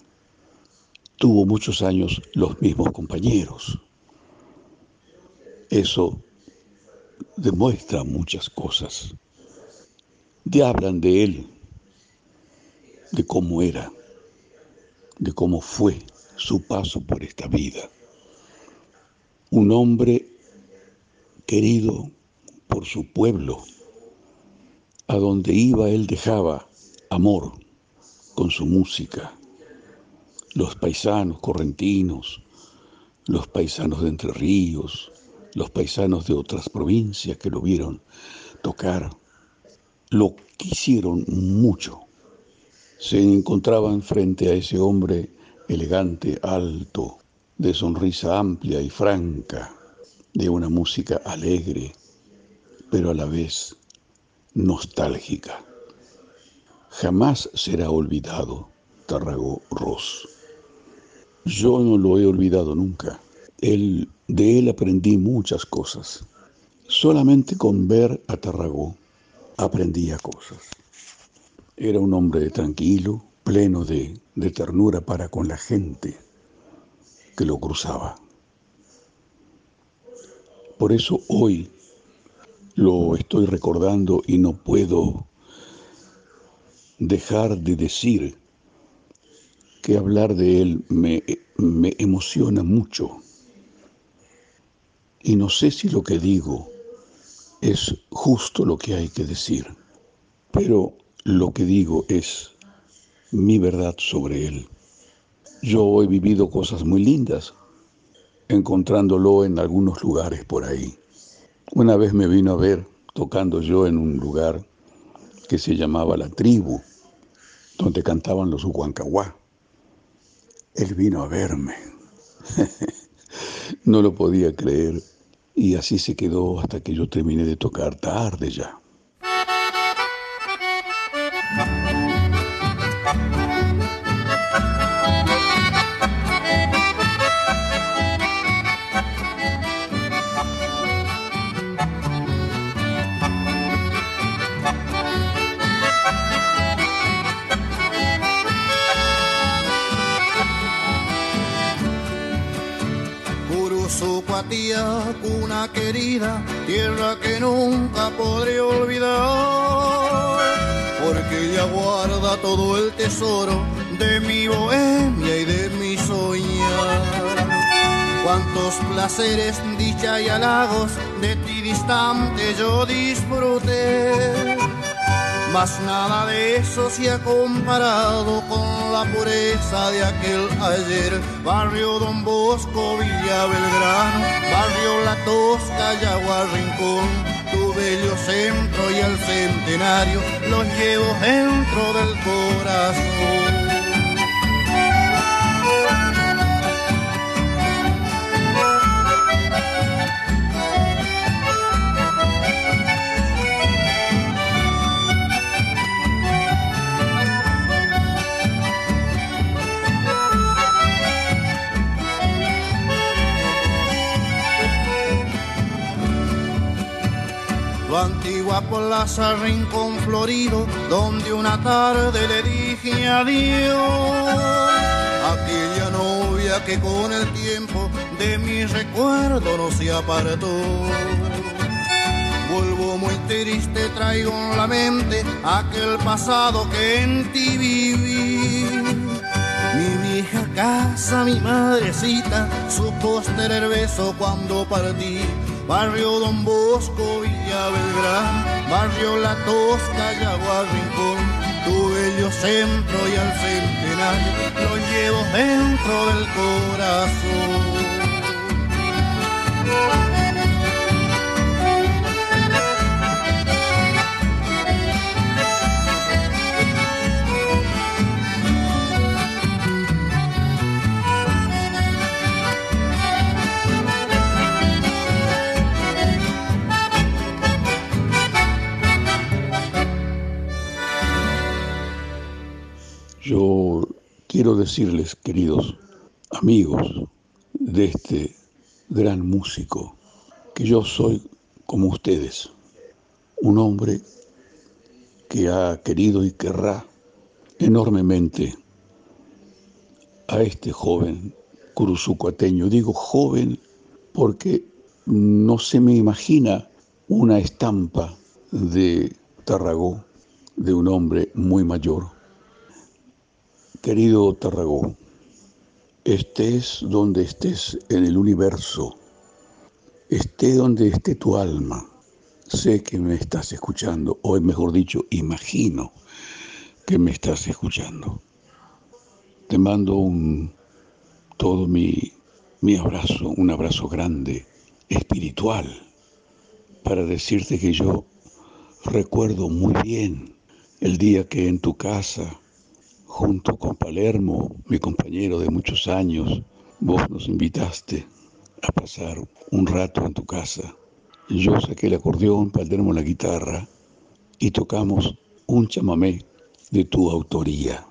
Tuvo muchos años los mismos compañeros. Eso demuestra muchas cosas de hablan de él, de cómo era, de cómo fue su paso por esta vida. Un hombre querido por su pueblo, a donde iba él dejaba amor con su música. Los paisanos correntinos, los paisanos de Entre Ríos, los paisanos de otras provincias que lo vieron tocar lo quisieron mucho. Se encontraban frente a ese hombre elegante, alto, de sonrisa amplia y franca, de una música alegre, pero a la vez nostálgica. Jamás será olvidado Tarragó Ross. Yo no lo he olvidado nunca. Él, de él aprendí muchas cosas. Solamente con ver a Tarragó aprendía cosas. Era un hombre tranquilo, pleno de, ternura para con la gente que lo cruzaba. Por eso hoy lo estoy recordando y no puedo dejar de decir que hablar de él me, emociona mucho. Y no sé si lo que digo es justo lo que hay que decir, pero lo que digo es mi verdad sobre él. Yo he vivido cosas muy lindas, encontrándolo en algunos lugares por ahí. Una vez me vino a ver tocando yo en un lugar que se llamaba La Tribu, donde cantaban los Huancahuá. Él vino a verme. no lo podía creer y así se quedó hasta que yo terminé de tocar tarde ya. Podré olvidar, porque ella guarda todo el tesoro de mi bohemia y de mi soñar. Cuántos placeres, dicha y halagos de ti distante yo disfruté, mas nada de eso se ha comparado con la pureza de aquel ayer. Barrio Don Bosco, Villa Belgrano, Barrio La Tosca, Yagua Rincón, tu bello centro y el centenario los llevo dentro del corazón. Antigua plaza rincón florido, donde una tarde le dije adiós. Aquella novia que con el tiempo de mi recuerdo no se apartó. Vuelvo muy triste, traigo en la mente aquel pasado que en ti viví. Mi vieja casa, mi madrecita, su el beso cuando partí Barrio Don Bosco, Villa Belgrán, Barrio La Tosca, Yagua Rincón, tu bello centro y al centenario lo llevo dentro del corazón. Quiero decirles, queridos amigos de este gran músico, que yo soy como ustedes, un hombre que ha querido y querrá enormemente a este joven curuzucoateño. Digo joven porque no se me imagina una estampa de Tarragó, de un hombre muy mayor Querido Tarragó, estés donde estés en el universo, esté donde esté tu alma, sé que me estás escuchando, o mejor dicho, imagino que me estás escuchando. Te mando un todo mi, mi abrazo, un abrazo grande, espiritual, para decirte que yo recuerdo muy bien el día que en tu casa junto con Palermo, mi compañero de muchos años, vos nos invitaste a pasar un rato en tu casa. Yo saqué el acordeón, Palermo la guitarra y tocamos un chamamé de tu autoría,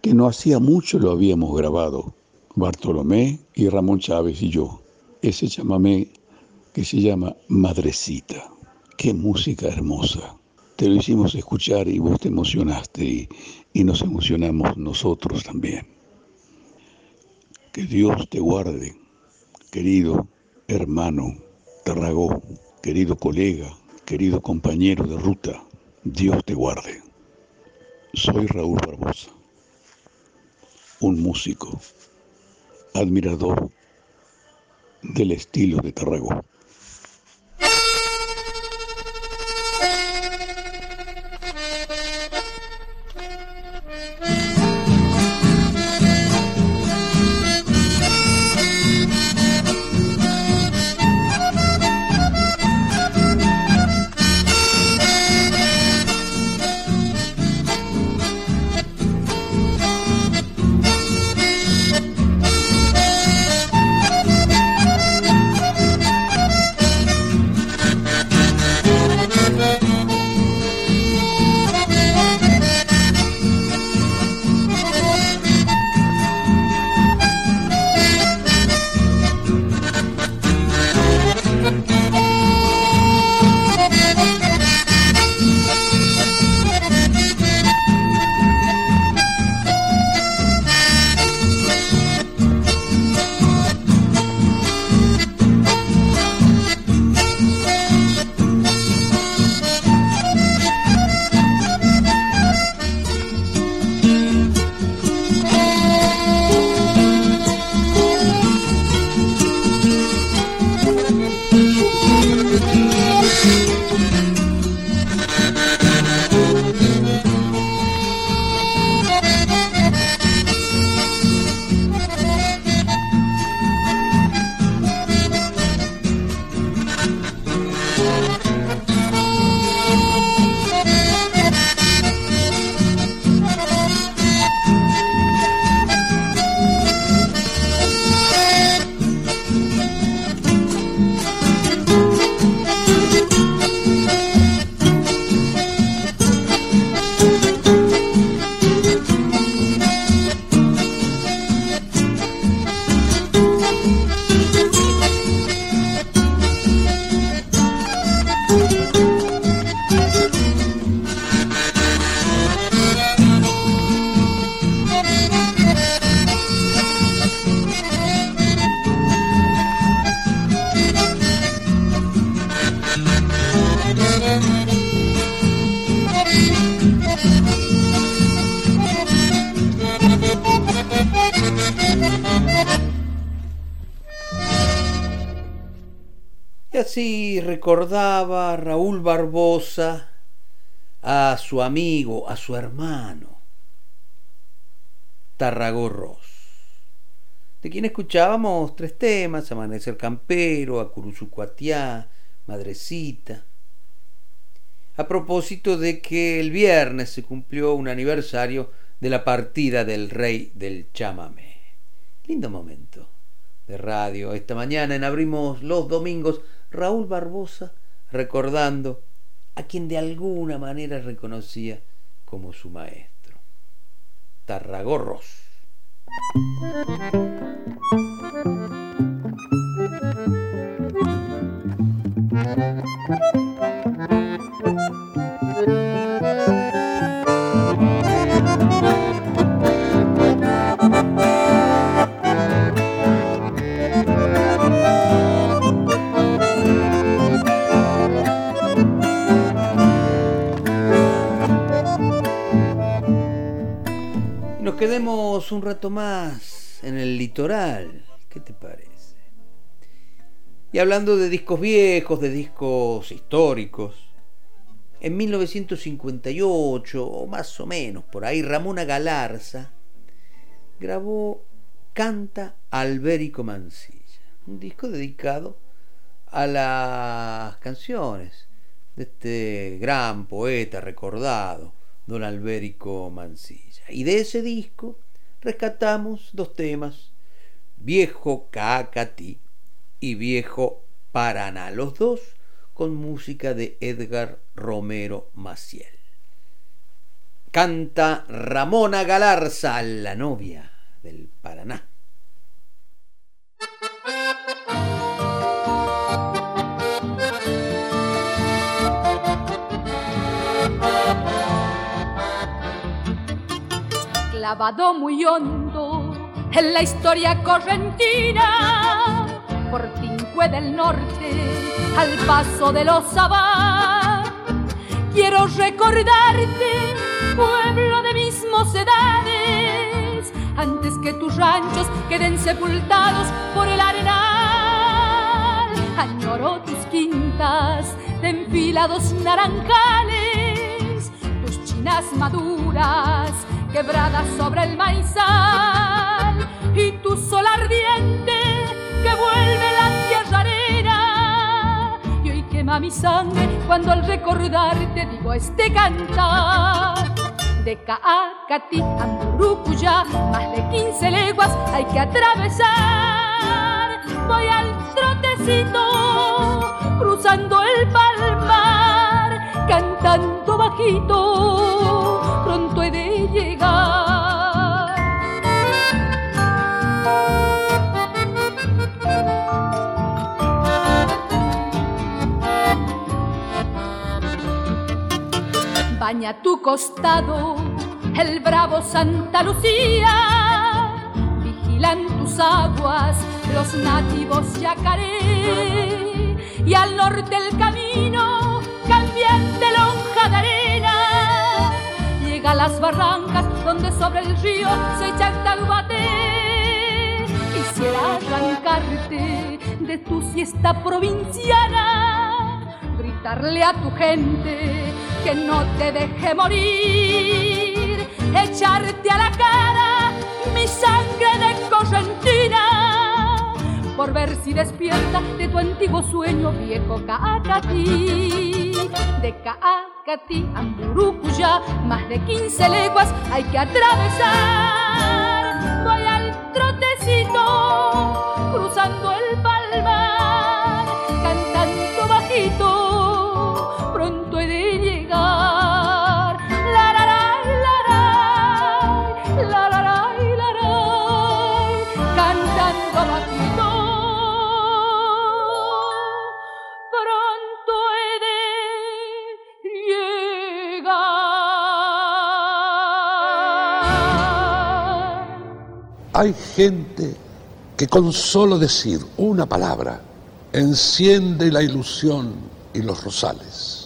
que no hacía mucho lo habíamos grabado, Bartolomé y Ramón Chávez y yo. Ese chamamé que se llama Madrecita. Qué música hermosa te lo hicimos escuchar y vos te emocionaste y, nos emocionamos nosotros también. Que Dios te guarde, querido hermano Tarragó, querido colega, querido compañero de ruta, Dios te guarde. Soy Raúl Barbosa, un músico, admirador del estilo de Tarragó. Recordaba Raúl Barbosa a su amigo, a su hermano, Tarragorros, de quien escuchábamos tres temas, Amanecer Campero, Acuruzucuatiá, Madrecita, a propósito de que el viernes se cumplió un aniversario de la partida del rey del chamamé. Lindo momento de radio. Esta mañana en Abrimos los Domingos, Raúl Barbosa recordando a quien de alguna manera reconocía como su maestro, Tarragorros. Quedemos un rato más en el litoral. ¿Qué te parece? Y hablando de discos viejos, de discos históricos, en 1958, o más o menos por ahí, Ramona Galarza grabó Canta Alberico Mancilla, un disco dedicado a las canciones de este gran poeta recordado, don Alberico Mancilla. Y de ese disco rescatamos dos temas, Viejo Cacatí y Viejo Paraná, los dos con música de Edgar Romero Maciel. Canta Ramona Galarza, la novia del Paraná. Clavado muy hondo en la historia correntina, por Tincue del Norte, al paso de los Sabán. Quiero recordarte, pueblo de mis mocedades, antes que tus ranchos queden sepultados por el arenal. Añoro tus quintas de enfilados naranjales, tus chinas maduras quebrada sobre el maizal y tu sol ardiente que vuelve la tierra arena y hoy quema mi sangre cuando al recordarte digo este cantar. De Caacati a Murucuya, más de 15 leguas hay que atravesar. Voy al trotecito, cruzando el palmar, cantando bajito, Baña tu costado el bravo Santa Lucía, vigilan tus aguas los nativos yacaré y al norte el camino cambiante lonja de arena llega a las barrancas donde sobre el río se echa el taguate. Quisiera arrancarte de tu siesta provinciana, gritarle a tu gente que no te deje morir, echarte a la cara mi sangre de correntina, por ver si despierta de tu antiguo sueño viejo Caacatí, de Caacatí a Murucuya, más de 15 leguas hay que atravesar. Voy al trotecito, cruzando el Hay gente que con solo decir una palabra enciende la ilusión y los rosales.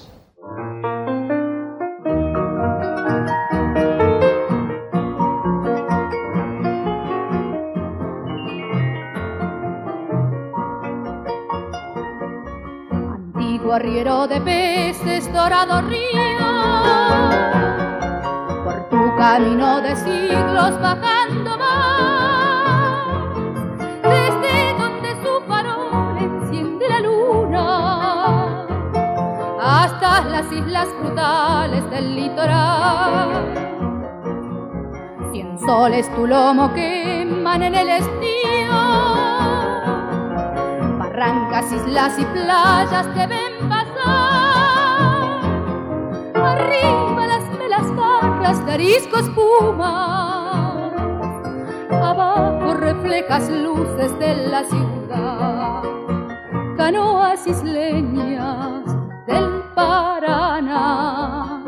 Sendero de peces, dorado río, por tu camino de siglos bajando islas brutales del litoral. Cien soles tu lomo queman en el estío, barrancas, islas y playas te ven pasar. Arriba las velas barras de arisco espuma, abajo reflejas luces de la ciudad, canoas isleñas del Paraná.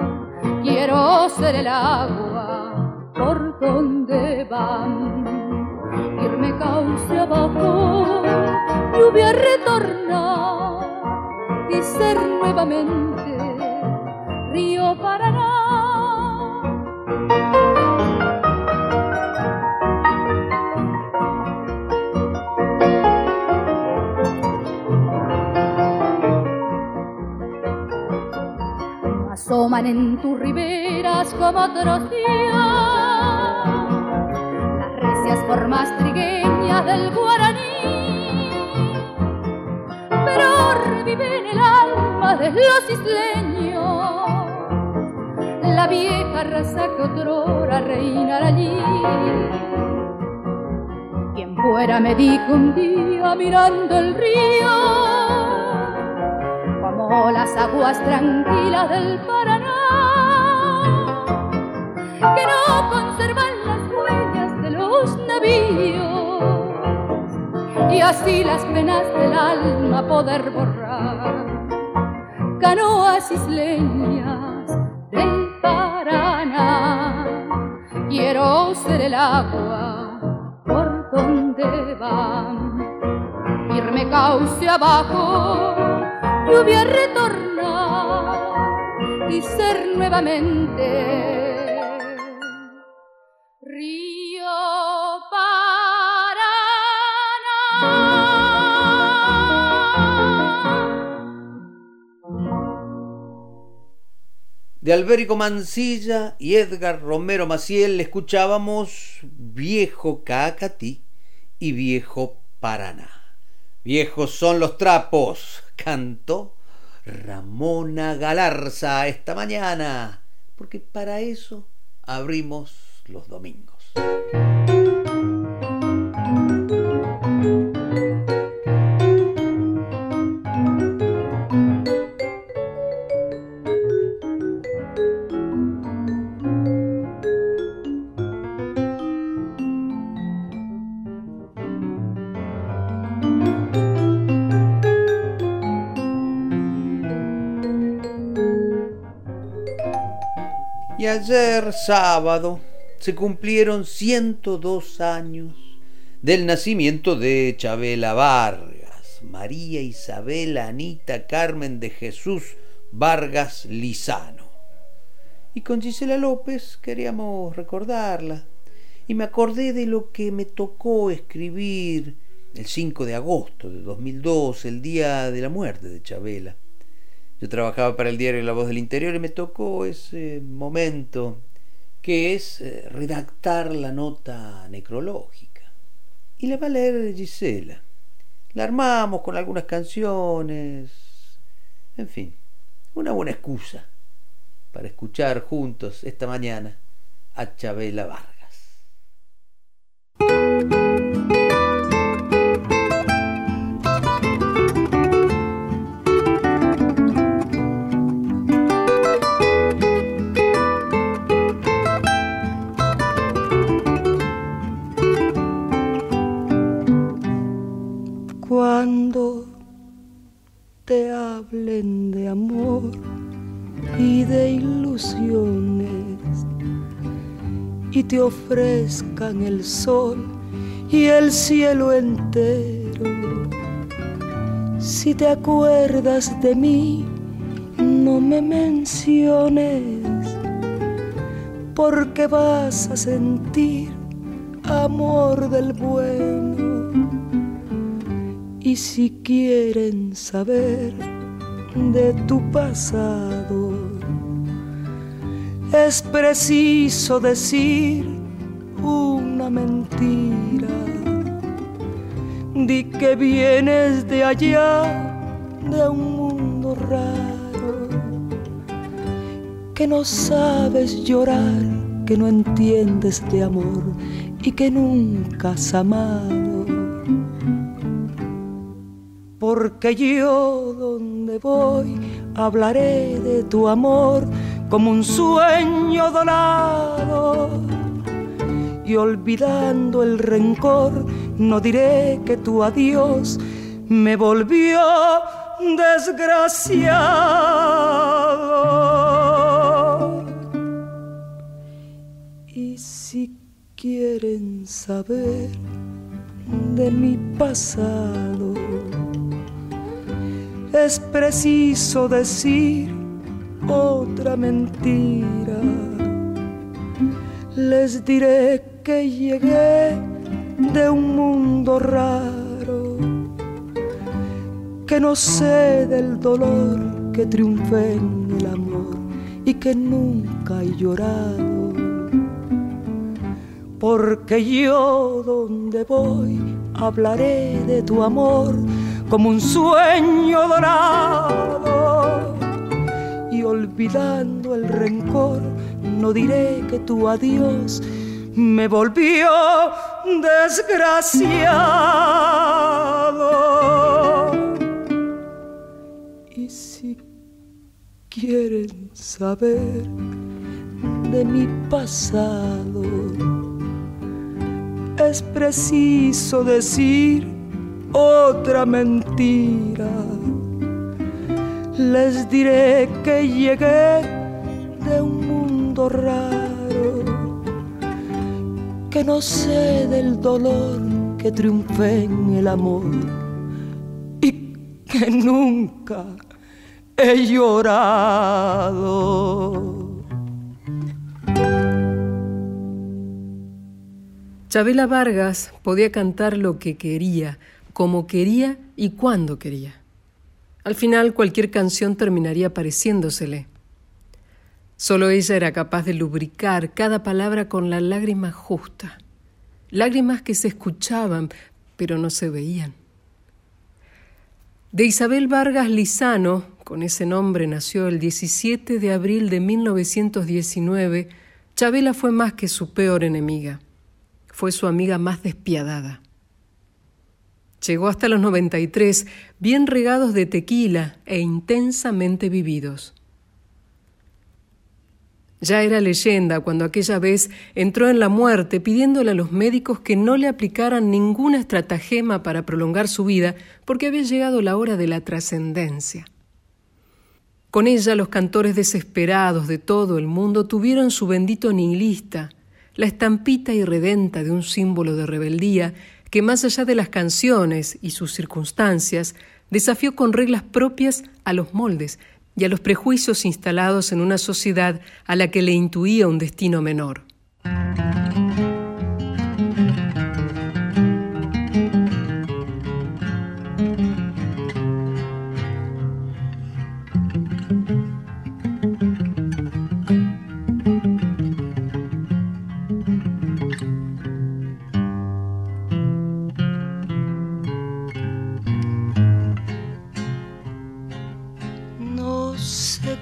Quiero ser el agua por donde van, irme cauce abajo, lluvia retornar y ser nuevamente río Paraná. Asoman en tus riberas como otros días las recias formas trigueñas del guaraní. Pero revive en el alma de los isleños la vieja raza que otrora reinara allí. Quien fuera me dijo un día mirando el río como las aguas tranquilas del Paraná, que no conservan las huellas de los navíos, y así las penas del alma poder borrar. Canoas isleñas del Paraná, quiero ser el agua por donde van, irme cauce abajo lluvia retornar y ser nuevamente río De Albérico Mancilla y Edgar Romero Maciel escuchábamos Viejo Cacatí y Viejo Paraná. Viejos son los trapos, cantó Ramona Galarza esta mañana, porque para eso abrimos los domingos. Ayer sábado se cumplieron 102 años del nacimiento de Chabela Vargas, María Isabela Anita Carmen de Jesús Vargas Lizano. Y con Gisela López queríamos recordarla. Y me acordé de lo que me tocó escribir el 5 de agosto de 2002, el día de la muerte de Chabela. Yo trabajaba para el diario La Voz del Interior y me tocó ese momento que es eh, redactar la nota necrológica. Y la va a leer Gisela. La armamos con algunas canciones. En fin, una buena excusa para escuchar juntos esta mañana a Chabela Vargas. Te hablen de amor y de ilusiones y te ofrezcan el sol y el cielo entero. Si te acuerdas de mí, no me menciones, porque vas a sentir amor del bueno. Y si quieren saber de tu pasado. Es preciso decir una mentira. Di que vienes de allá, de un mundo raro, que no sabes llorar, que no entiendes de amor y que nunca has amado. Porque yo donde voy hablaré de tu amor como un sueño dorado y olvidando el rencor, no diré que tu adiós me volvió desgraciado. Y si quieren saber de mi pasado, es preciso decir otra mentira. Les diré que llegué de un mundo raro, que no sé del dolor que triunfé en el amor y que nunca he llorado. Porque yo donde voy hablaré de tu amor como un sueño dorado y olvidando el rencor no diré que tu adiós me volvió desgraciado. Y si quieren saber de mi pasado, es preciso decir otra mentira. Les diré que llegué de un mundo raro, que no sé del dolor que triunfé en el amor y que nunca he llorado. Chabela Vargas podía cantar lo que quería, como quería y cuando quería. Al final cualquier canción terminaría pareciéndosele. Solo ella era capaz de lubricar cada palabra con la lágrima justa, lágrimas que se escuchaban pero no se veían. De Isabel Vargas Lizano, con ese nombre nació el 17 de abril de 1919, Chabela fue más que su peor enemiga, fue su amiga más despiadada. Llegó hasta los 93, bien regados de tequila e intensamente vividos. Ya era leyenda cuando aquella vez entró en la muerte pidiéndole a los médicos que no le aplicaran ninguna estratagema para prolongar su vida porque había llegado la hora de la trascendencia. Con ella los cantores desesperados de todo el mundo tuvieron su bendito nihilista, la estampita irredenta de un símbolo de rebeldía que más allá de las canciones y sus circunstancias, desafió con reglas propias a los moldes y a los prejuicios instalados en una sociedad a la que le intuía un destino menor.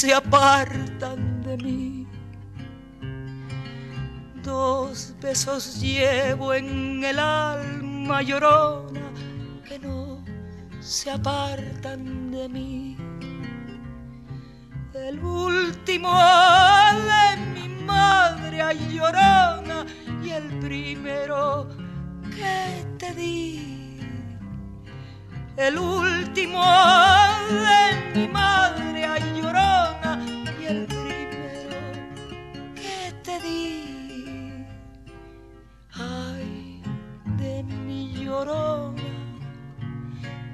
Se apartan de mí. Dos besos llevo en el alma llorona que no se apartan de mí. El último de mi madre a llorona y el primero que te di el último de mi madre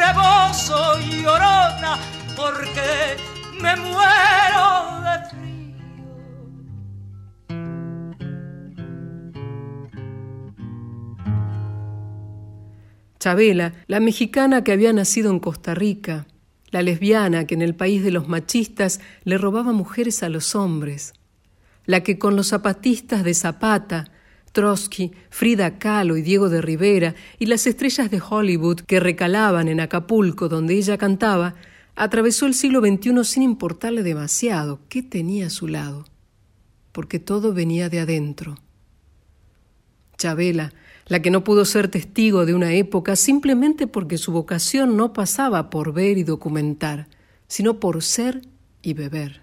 rebozo llorona, porque me muero de frío. Chabela, la mexicana que había nacido en Costa Rica, la lesbiana que en el país de los machistas le robaba mujeres a los hombres, la que con los zapatistas de Zapata, Trotsky, Frida Kahlo y Diego de Rivera y las estrellas de Hollywood que recalaban en Acapulco donde ella cantaba, atravesó el siglo XXI sin importarle demasiado qué tenía a su lado, porque todo venía de adentro. Chabela, la que no pudo ser testigo de una época simplemente porque su vocación no pasaba por ver y documentar, sino por ser y beber.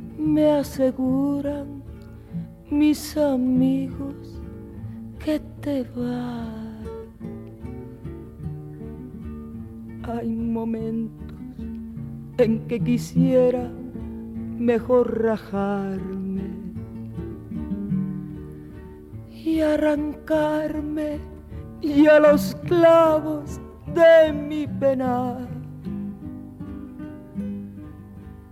me aseguran mis amigos que te vas. Hay momentos en que quisiera mejor rajarme y arrancarme y a los clavos de mi penar.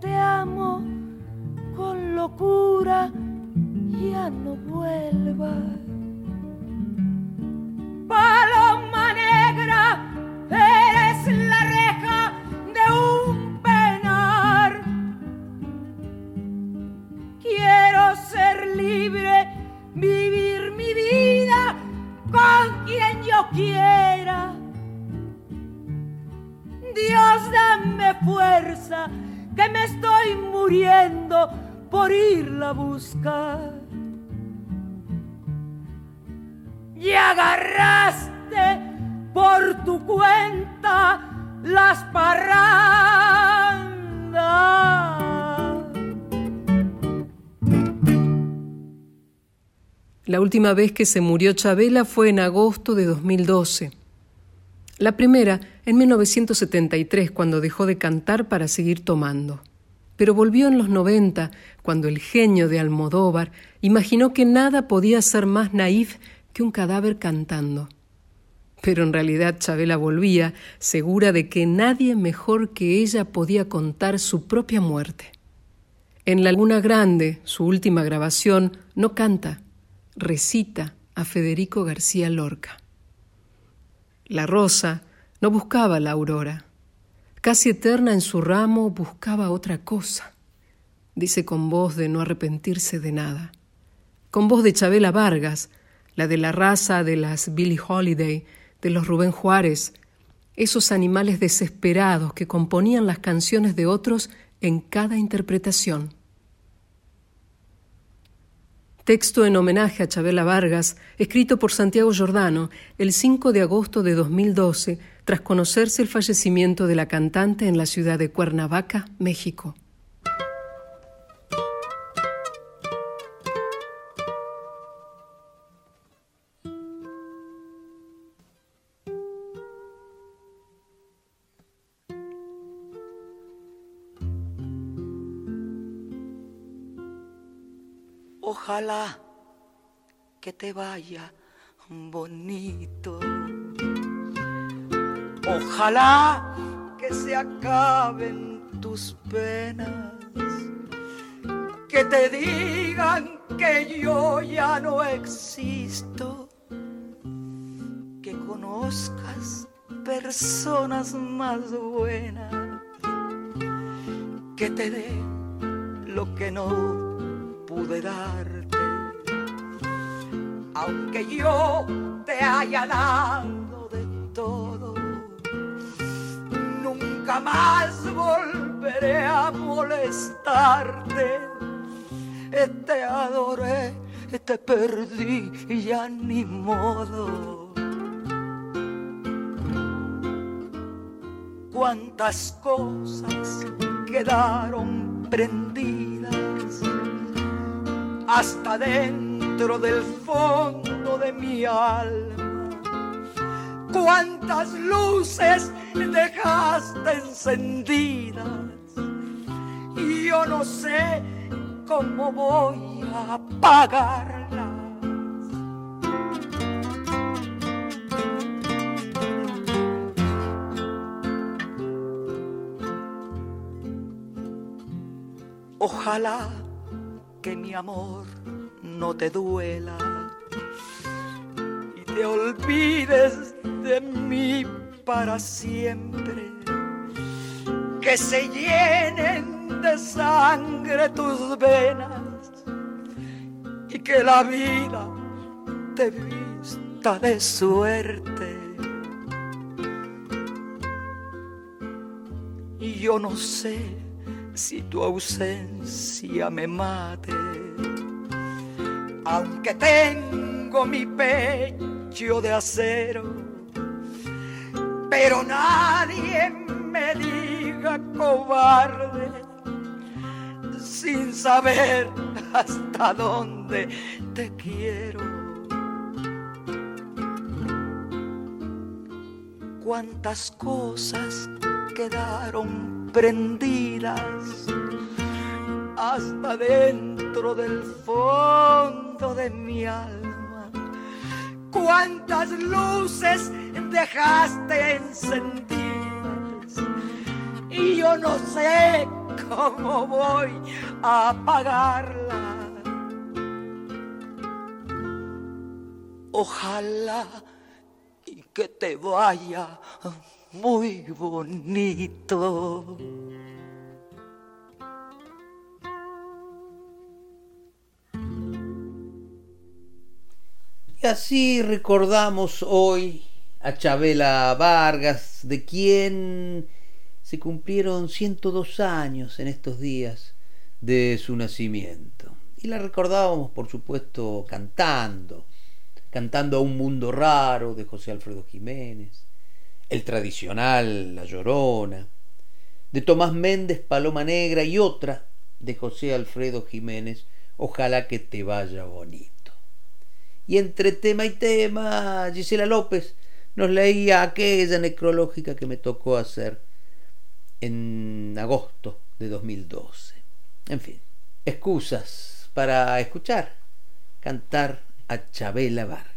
Te amo con locura, ya no vuelvas. Última vez que se murió Chabela fue en agosto de 2012. La primera en 1973, cuando dejó de cantar para seguir tomando. Pero volvió en los 90, cuando el genio de Almodóvar imaginó que nada podía ser más naif que un cadáver cantando. Pero en realidad Chabela volvía, segura de que nadie mejor que ella podía contar su propia muerte. En La Laguna Grande, su última grabación, no canta, recita a Federico García Lorca. La rosa no buscaba la aurora. Casi eterna en su ramo buscaba otra cosa. Dice con voz de no arrepentirse de nada. Con voz de Chabela Vargas, la de la raza de las Billie Holiday, de los Rubén Juárez, esos animales desesperados que componían las canciones de otros en cada interpretación. Texto en homenaje a Chabela Vargas, escrito por Santiago Giordano el 5 de agosto de 2012, tras conocerse el fallecimiento de la cantante en la ciudad de Cuernavaca, México. Ojalá que te vaya bonito. Ojalá que se acaben tus penas. Que te digan que yo ya no existo. Que conozcas personas más buenas. Que te dé lo que no pude darte, aunque yo te haya dado de todo, nunca más volveré a molestarte. Te adoré, te perdí y ya ni modo. Cuántas cosas quedaron prendidas hasta dentro del fondo de mi alma cuántas luces dejaste encendidas y yo no sé cómo voy a apagarlas. Ojalá que mi amor no te duela y te olvides de mí para siempre. Que se llenen de sangre tus venas y que la vida te vista de suerte. Y yo no sé si tu ausencia me mate, aunque tengo mi pecho de acero pero nadie me diga cobarde sin saber hasta dónde te quiero. Cuántas cosas quedaron prendidas hasta dentro del fondo de mi alma. Cuántas luces dejaste encendidas y yo no sé cómo voy a apagarla. Ojalá y que te vaya muy bonito. Y así recordamos hoy a Chabela Vargas, de quien se cumplieron 102 años en estos días de su nacimiento. Y la recordábamos, por supuesto, cantando, cantando a Un Mundo Raro de José Alfredo Jiménez, el tradicional La Llorona, de Tomás Méndez, Paloma Negra y otra de José Alfredo Jiménez, Ojalá que te vaya bonito. Y entre tema y tema, Gisela López nos leía aquella necrológica que me tocó hacer en agosto de 2012. En fin, excusas para escuchar, cantar a Chabela Vargas.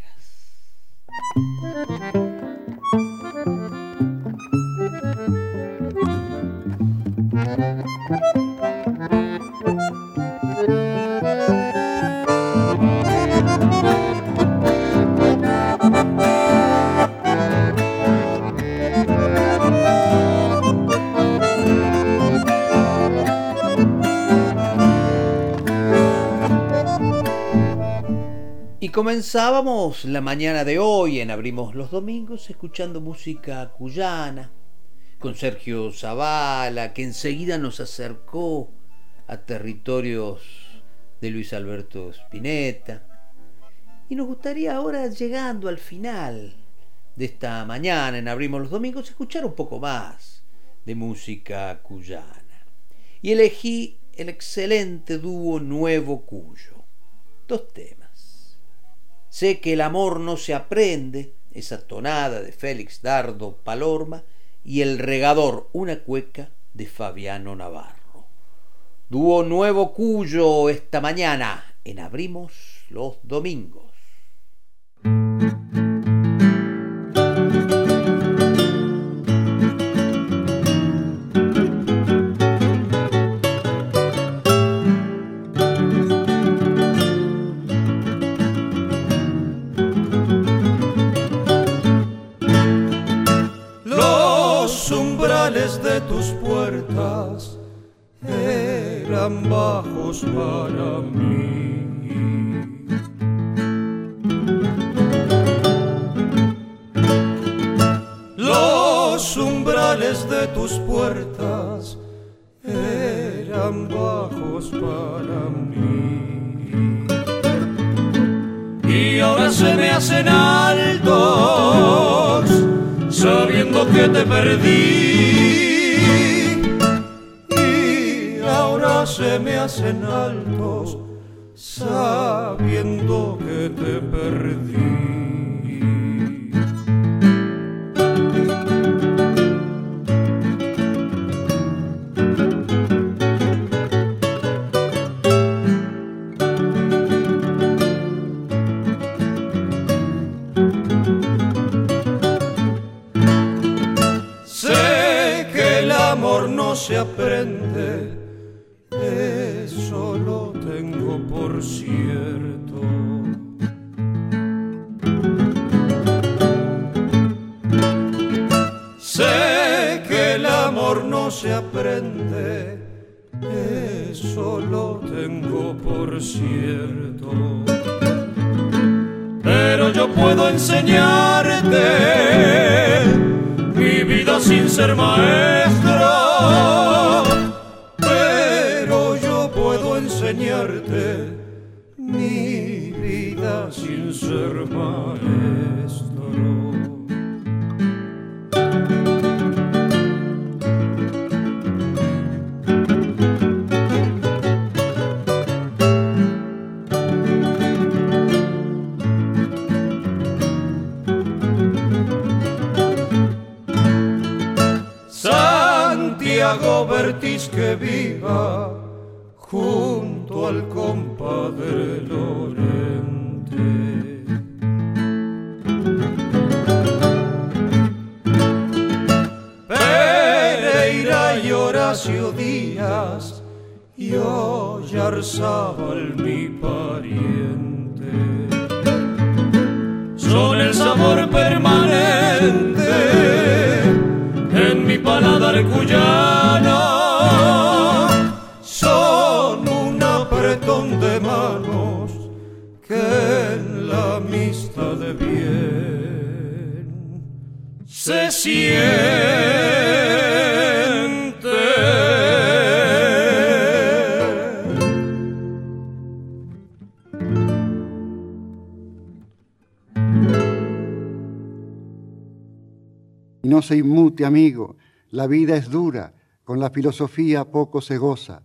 Comenzábamos la mañana de hoy en Abrimos los Domingos escuchando música cuyana con Sergio Zavala, que enseguida nos acercó a territorios de Luis Alberto Spinetta. Y nos gustaría ahora, llegando al final de esta mañana en Abrimos los Domingos, escuchar un poco más de música cuyana. Y elegí el excelente dúo Nuevo Cuyo. Dos temas. Sé que el amor no se aprende, esa tonada de Félix Dardo Palorma, y El regador, una cueca de Fabiano Navarro. Dúo nuevo cuyo esta mañana en Abrimos los Domingos. Para mí. Los umbrales de tus puertas eran bajos para mí. Y ahora se me hacen altos, sabiendo que te perdí. Me hacen altos, se inmute, amigo, la vida es dura, con la filosofía poco se goza.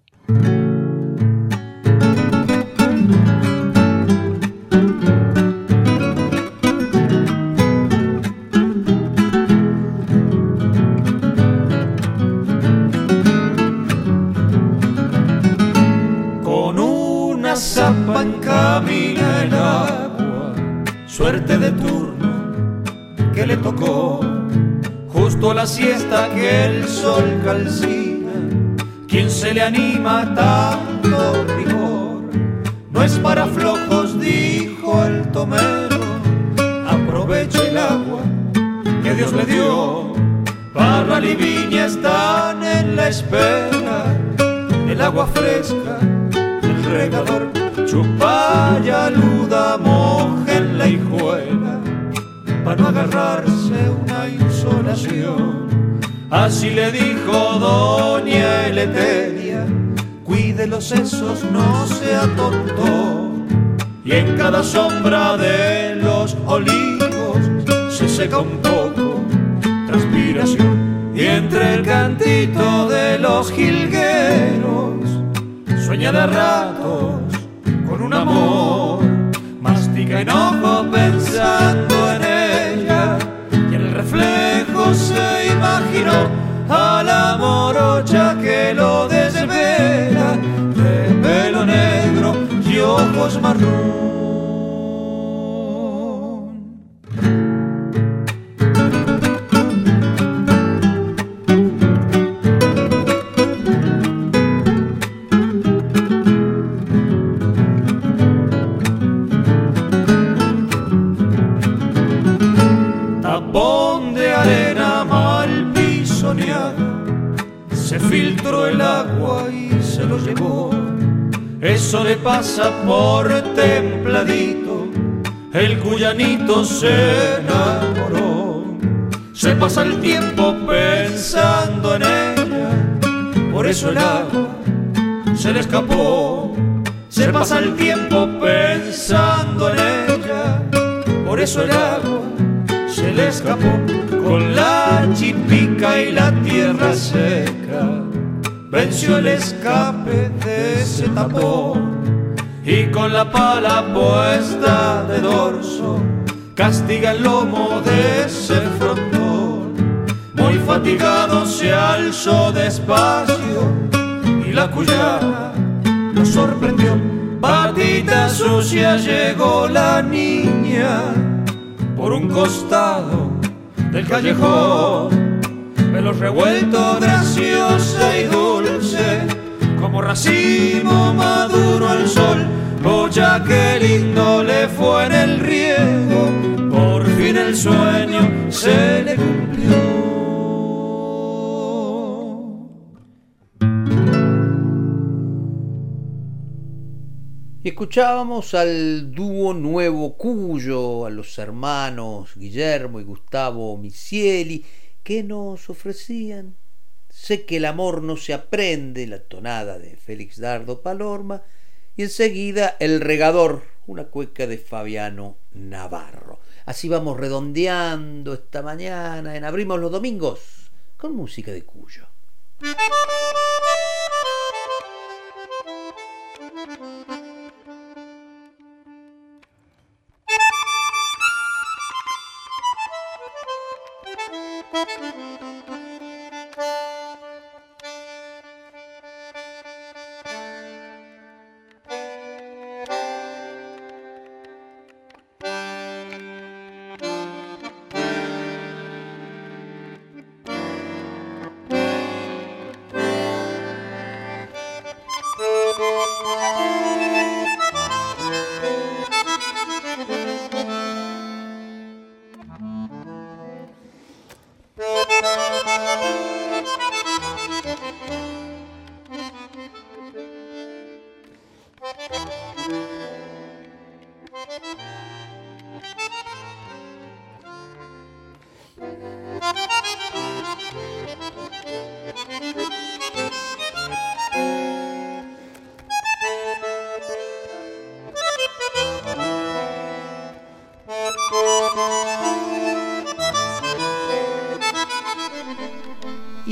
Sol calcina. Quien se le anima tanto rigor, no es para flojos, dijo el tomero. Aproveche el agua que Dios le dio, para y viña están en la espera. El agua fresca, no sea tonto. Y en cada sombra de los olivos se seca un poco transpiración. Y entre el cantito de los jilgueros sueña de ratos con un amor mastica enojo pensando marrón. Y con la pala puesta de dorso castiga el lomo de ese frontón. Muy fatigado se alzó despacio y la cuya lo sorprendió. Patita sucia llegó la niña por un costado del callejón. Que lindo le fue en el riego, por fin el sueño se le cumplió. Escuchábamos al dúo Nuevo Cuyo, a los hermanos Guillermo y Gustavo Misieli, que nos ofrecían Sé que el amor no se aprende, la tonada de Félix Dardo Palorma, y enseguida El regador, una cueca de Fabiano Navarro. Así vamos redondeando esta mañana en Abrimos los Domingos con música de Cuyo.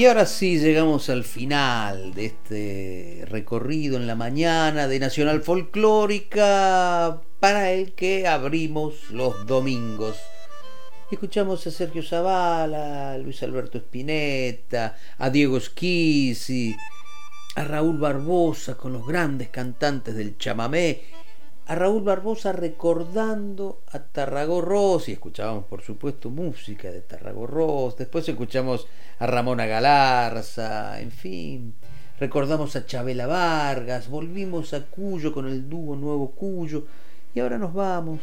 Y ahora sí llegamos al final de este recorrido en la mañana de Nacional Folclórica para el que abrimos los domingos. Escuchamos a Sergio Zavala, a Luis Alberto Spinetta, a Diego Schisi, a Raúl Barbosa con los grandes cantantes del chamamé a Raúl Barbosa recordando a Tarragó y escuchábamos por supuesto música de Tarragó después escuchamos a Ramona Galarza, en fin, recordamos a Chabela Vargas, volvimos a Cuyo con el dúo Nuevo Cuyo y ahora nos vamos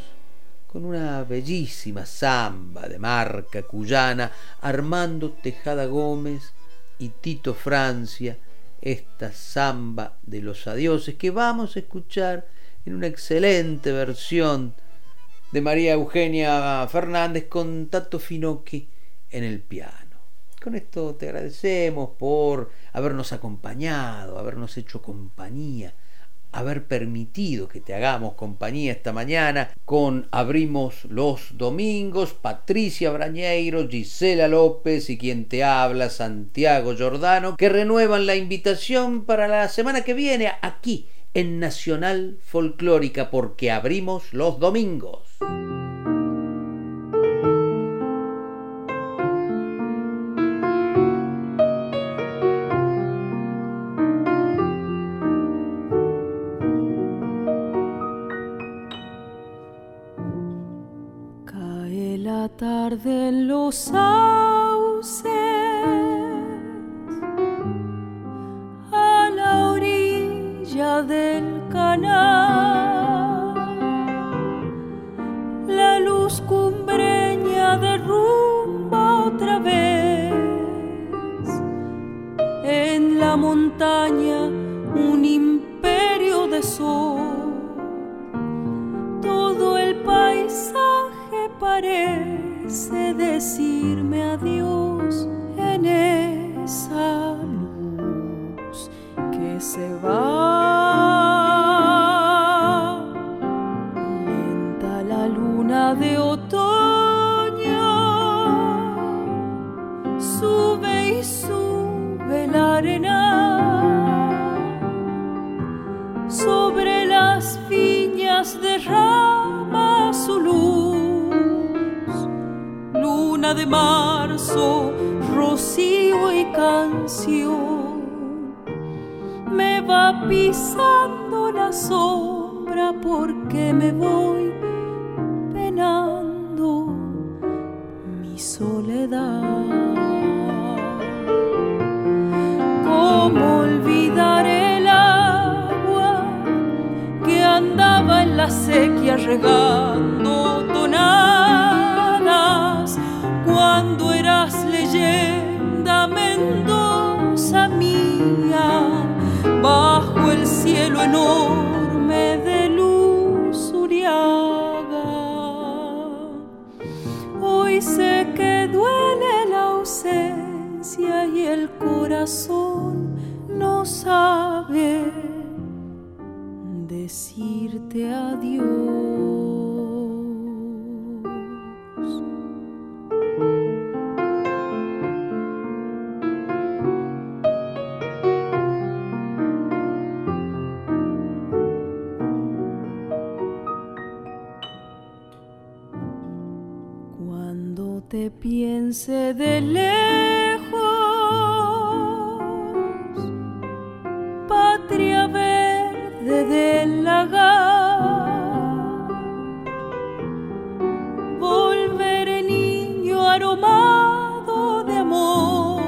con una bellísima samba de marca cuyana, Armando Tejada Gómez y Tito Francia, esta samba de los adioses que vamos a escuchar en una excelente versión de María Eugenia Fernández con Tato Finocchi en el piano. Con esto te agradecemos por habernos acompañado, habernos hecho compañía, haber permitido que te hagamos compañía esta mañana con Abrimos los Domingos, Patricia Brañeiro, Gisela López y quien te habla, Santiago Giordano, que renuevan la invitación para la semana que viene aquí en Nacional Folclórica porque abrimos los domingos. Cae la tarde en los sauces del canal. La luz cumbreña derrumba otra vez en la montaña un imperio de sol. Todo el paisaje parece decirme adiós en esa se va. Lenta la luna de otoño sube y sube la arena sobre las viñas derrama su luz. Luna de marzo, rocío y canción. Va pisando la sombra porque me voy penando mi soledad. ¿Cómo olvidar el agua que andaba en la sequía regando tonadas cuando eras leyenda Mendoza cielo enorme de luz uriaga? Hoy sé que duele la ausencia y el corazón no sabe decirte adiós. Te piense de lejos, patria verde del lagar, volveré niño aromado de amor.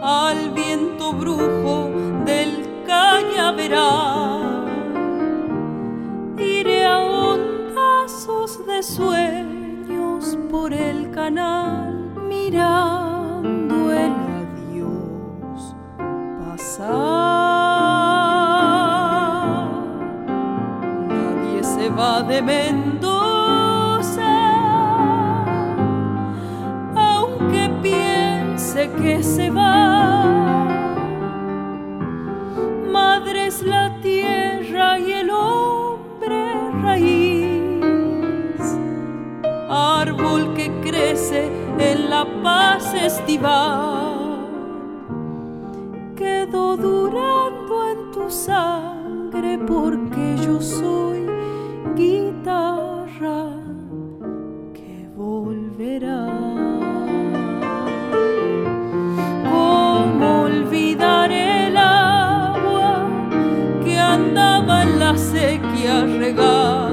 Al viento brujo del cañaveral. Iré a ondazos de sueños por el canal mirando el adiós pasar. Nadie se va de Mendoza, paz estival. Quedo durando en tu sangre porque yo soy guitarra que volverá. ¿Cómo olvidar el agua que andaba en la sequía regando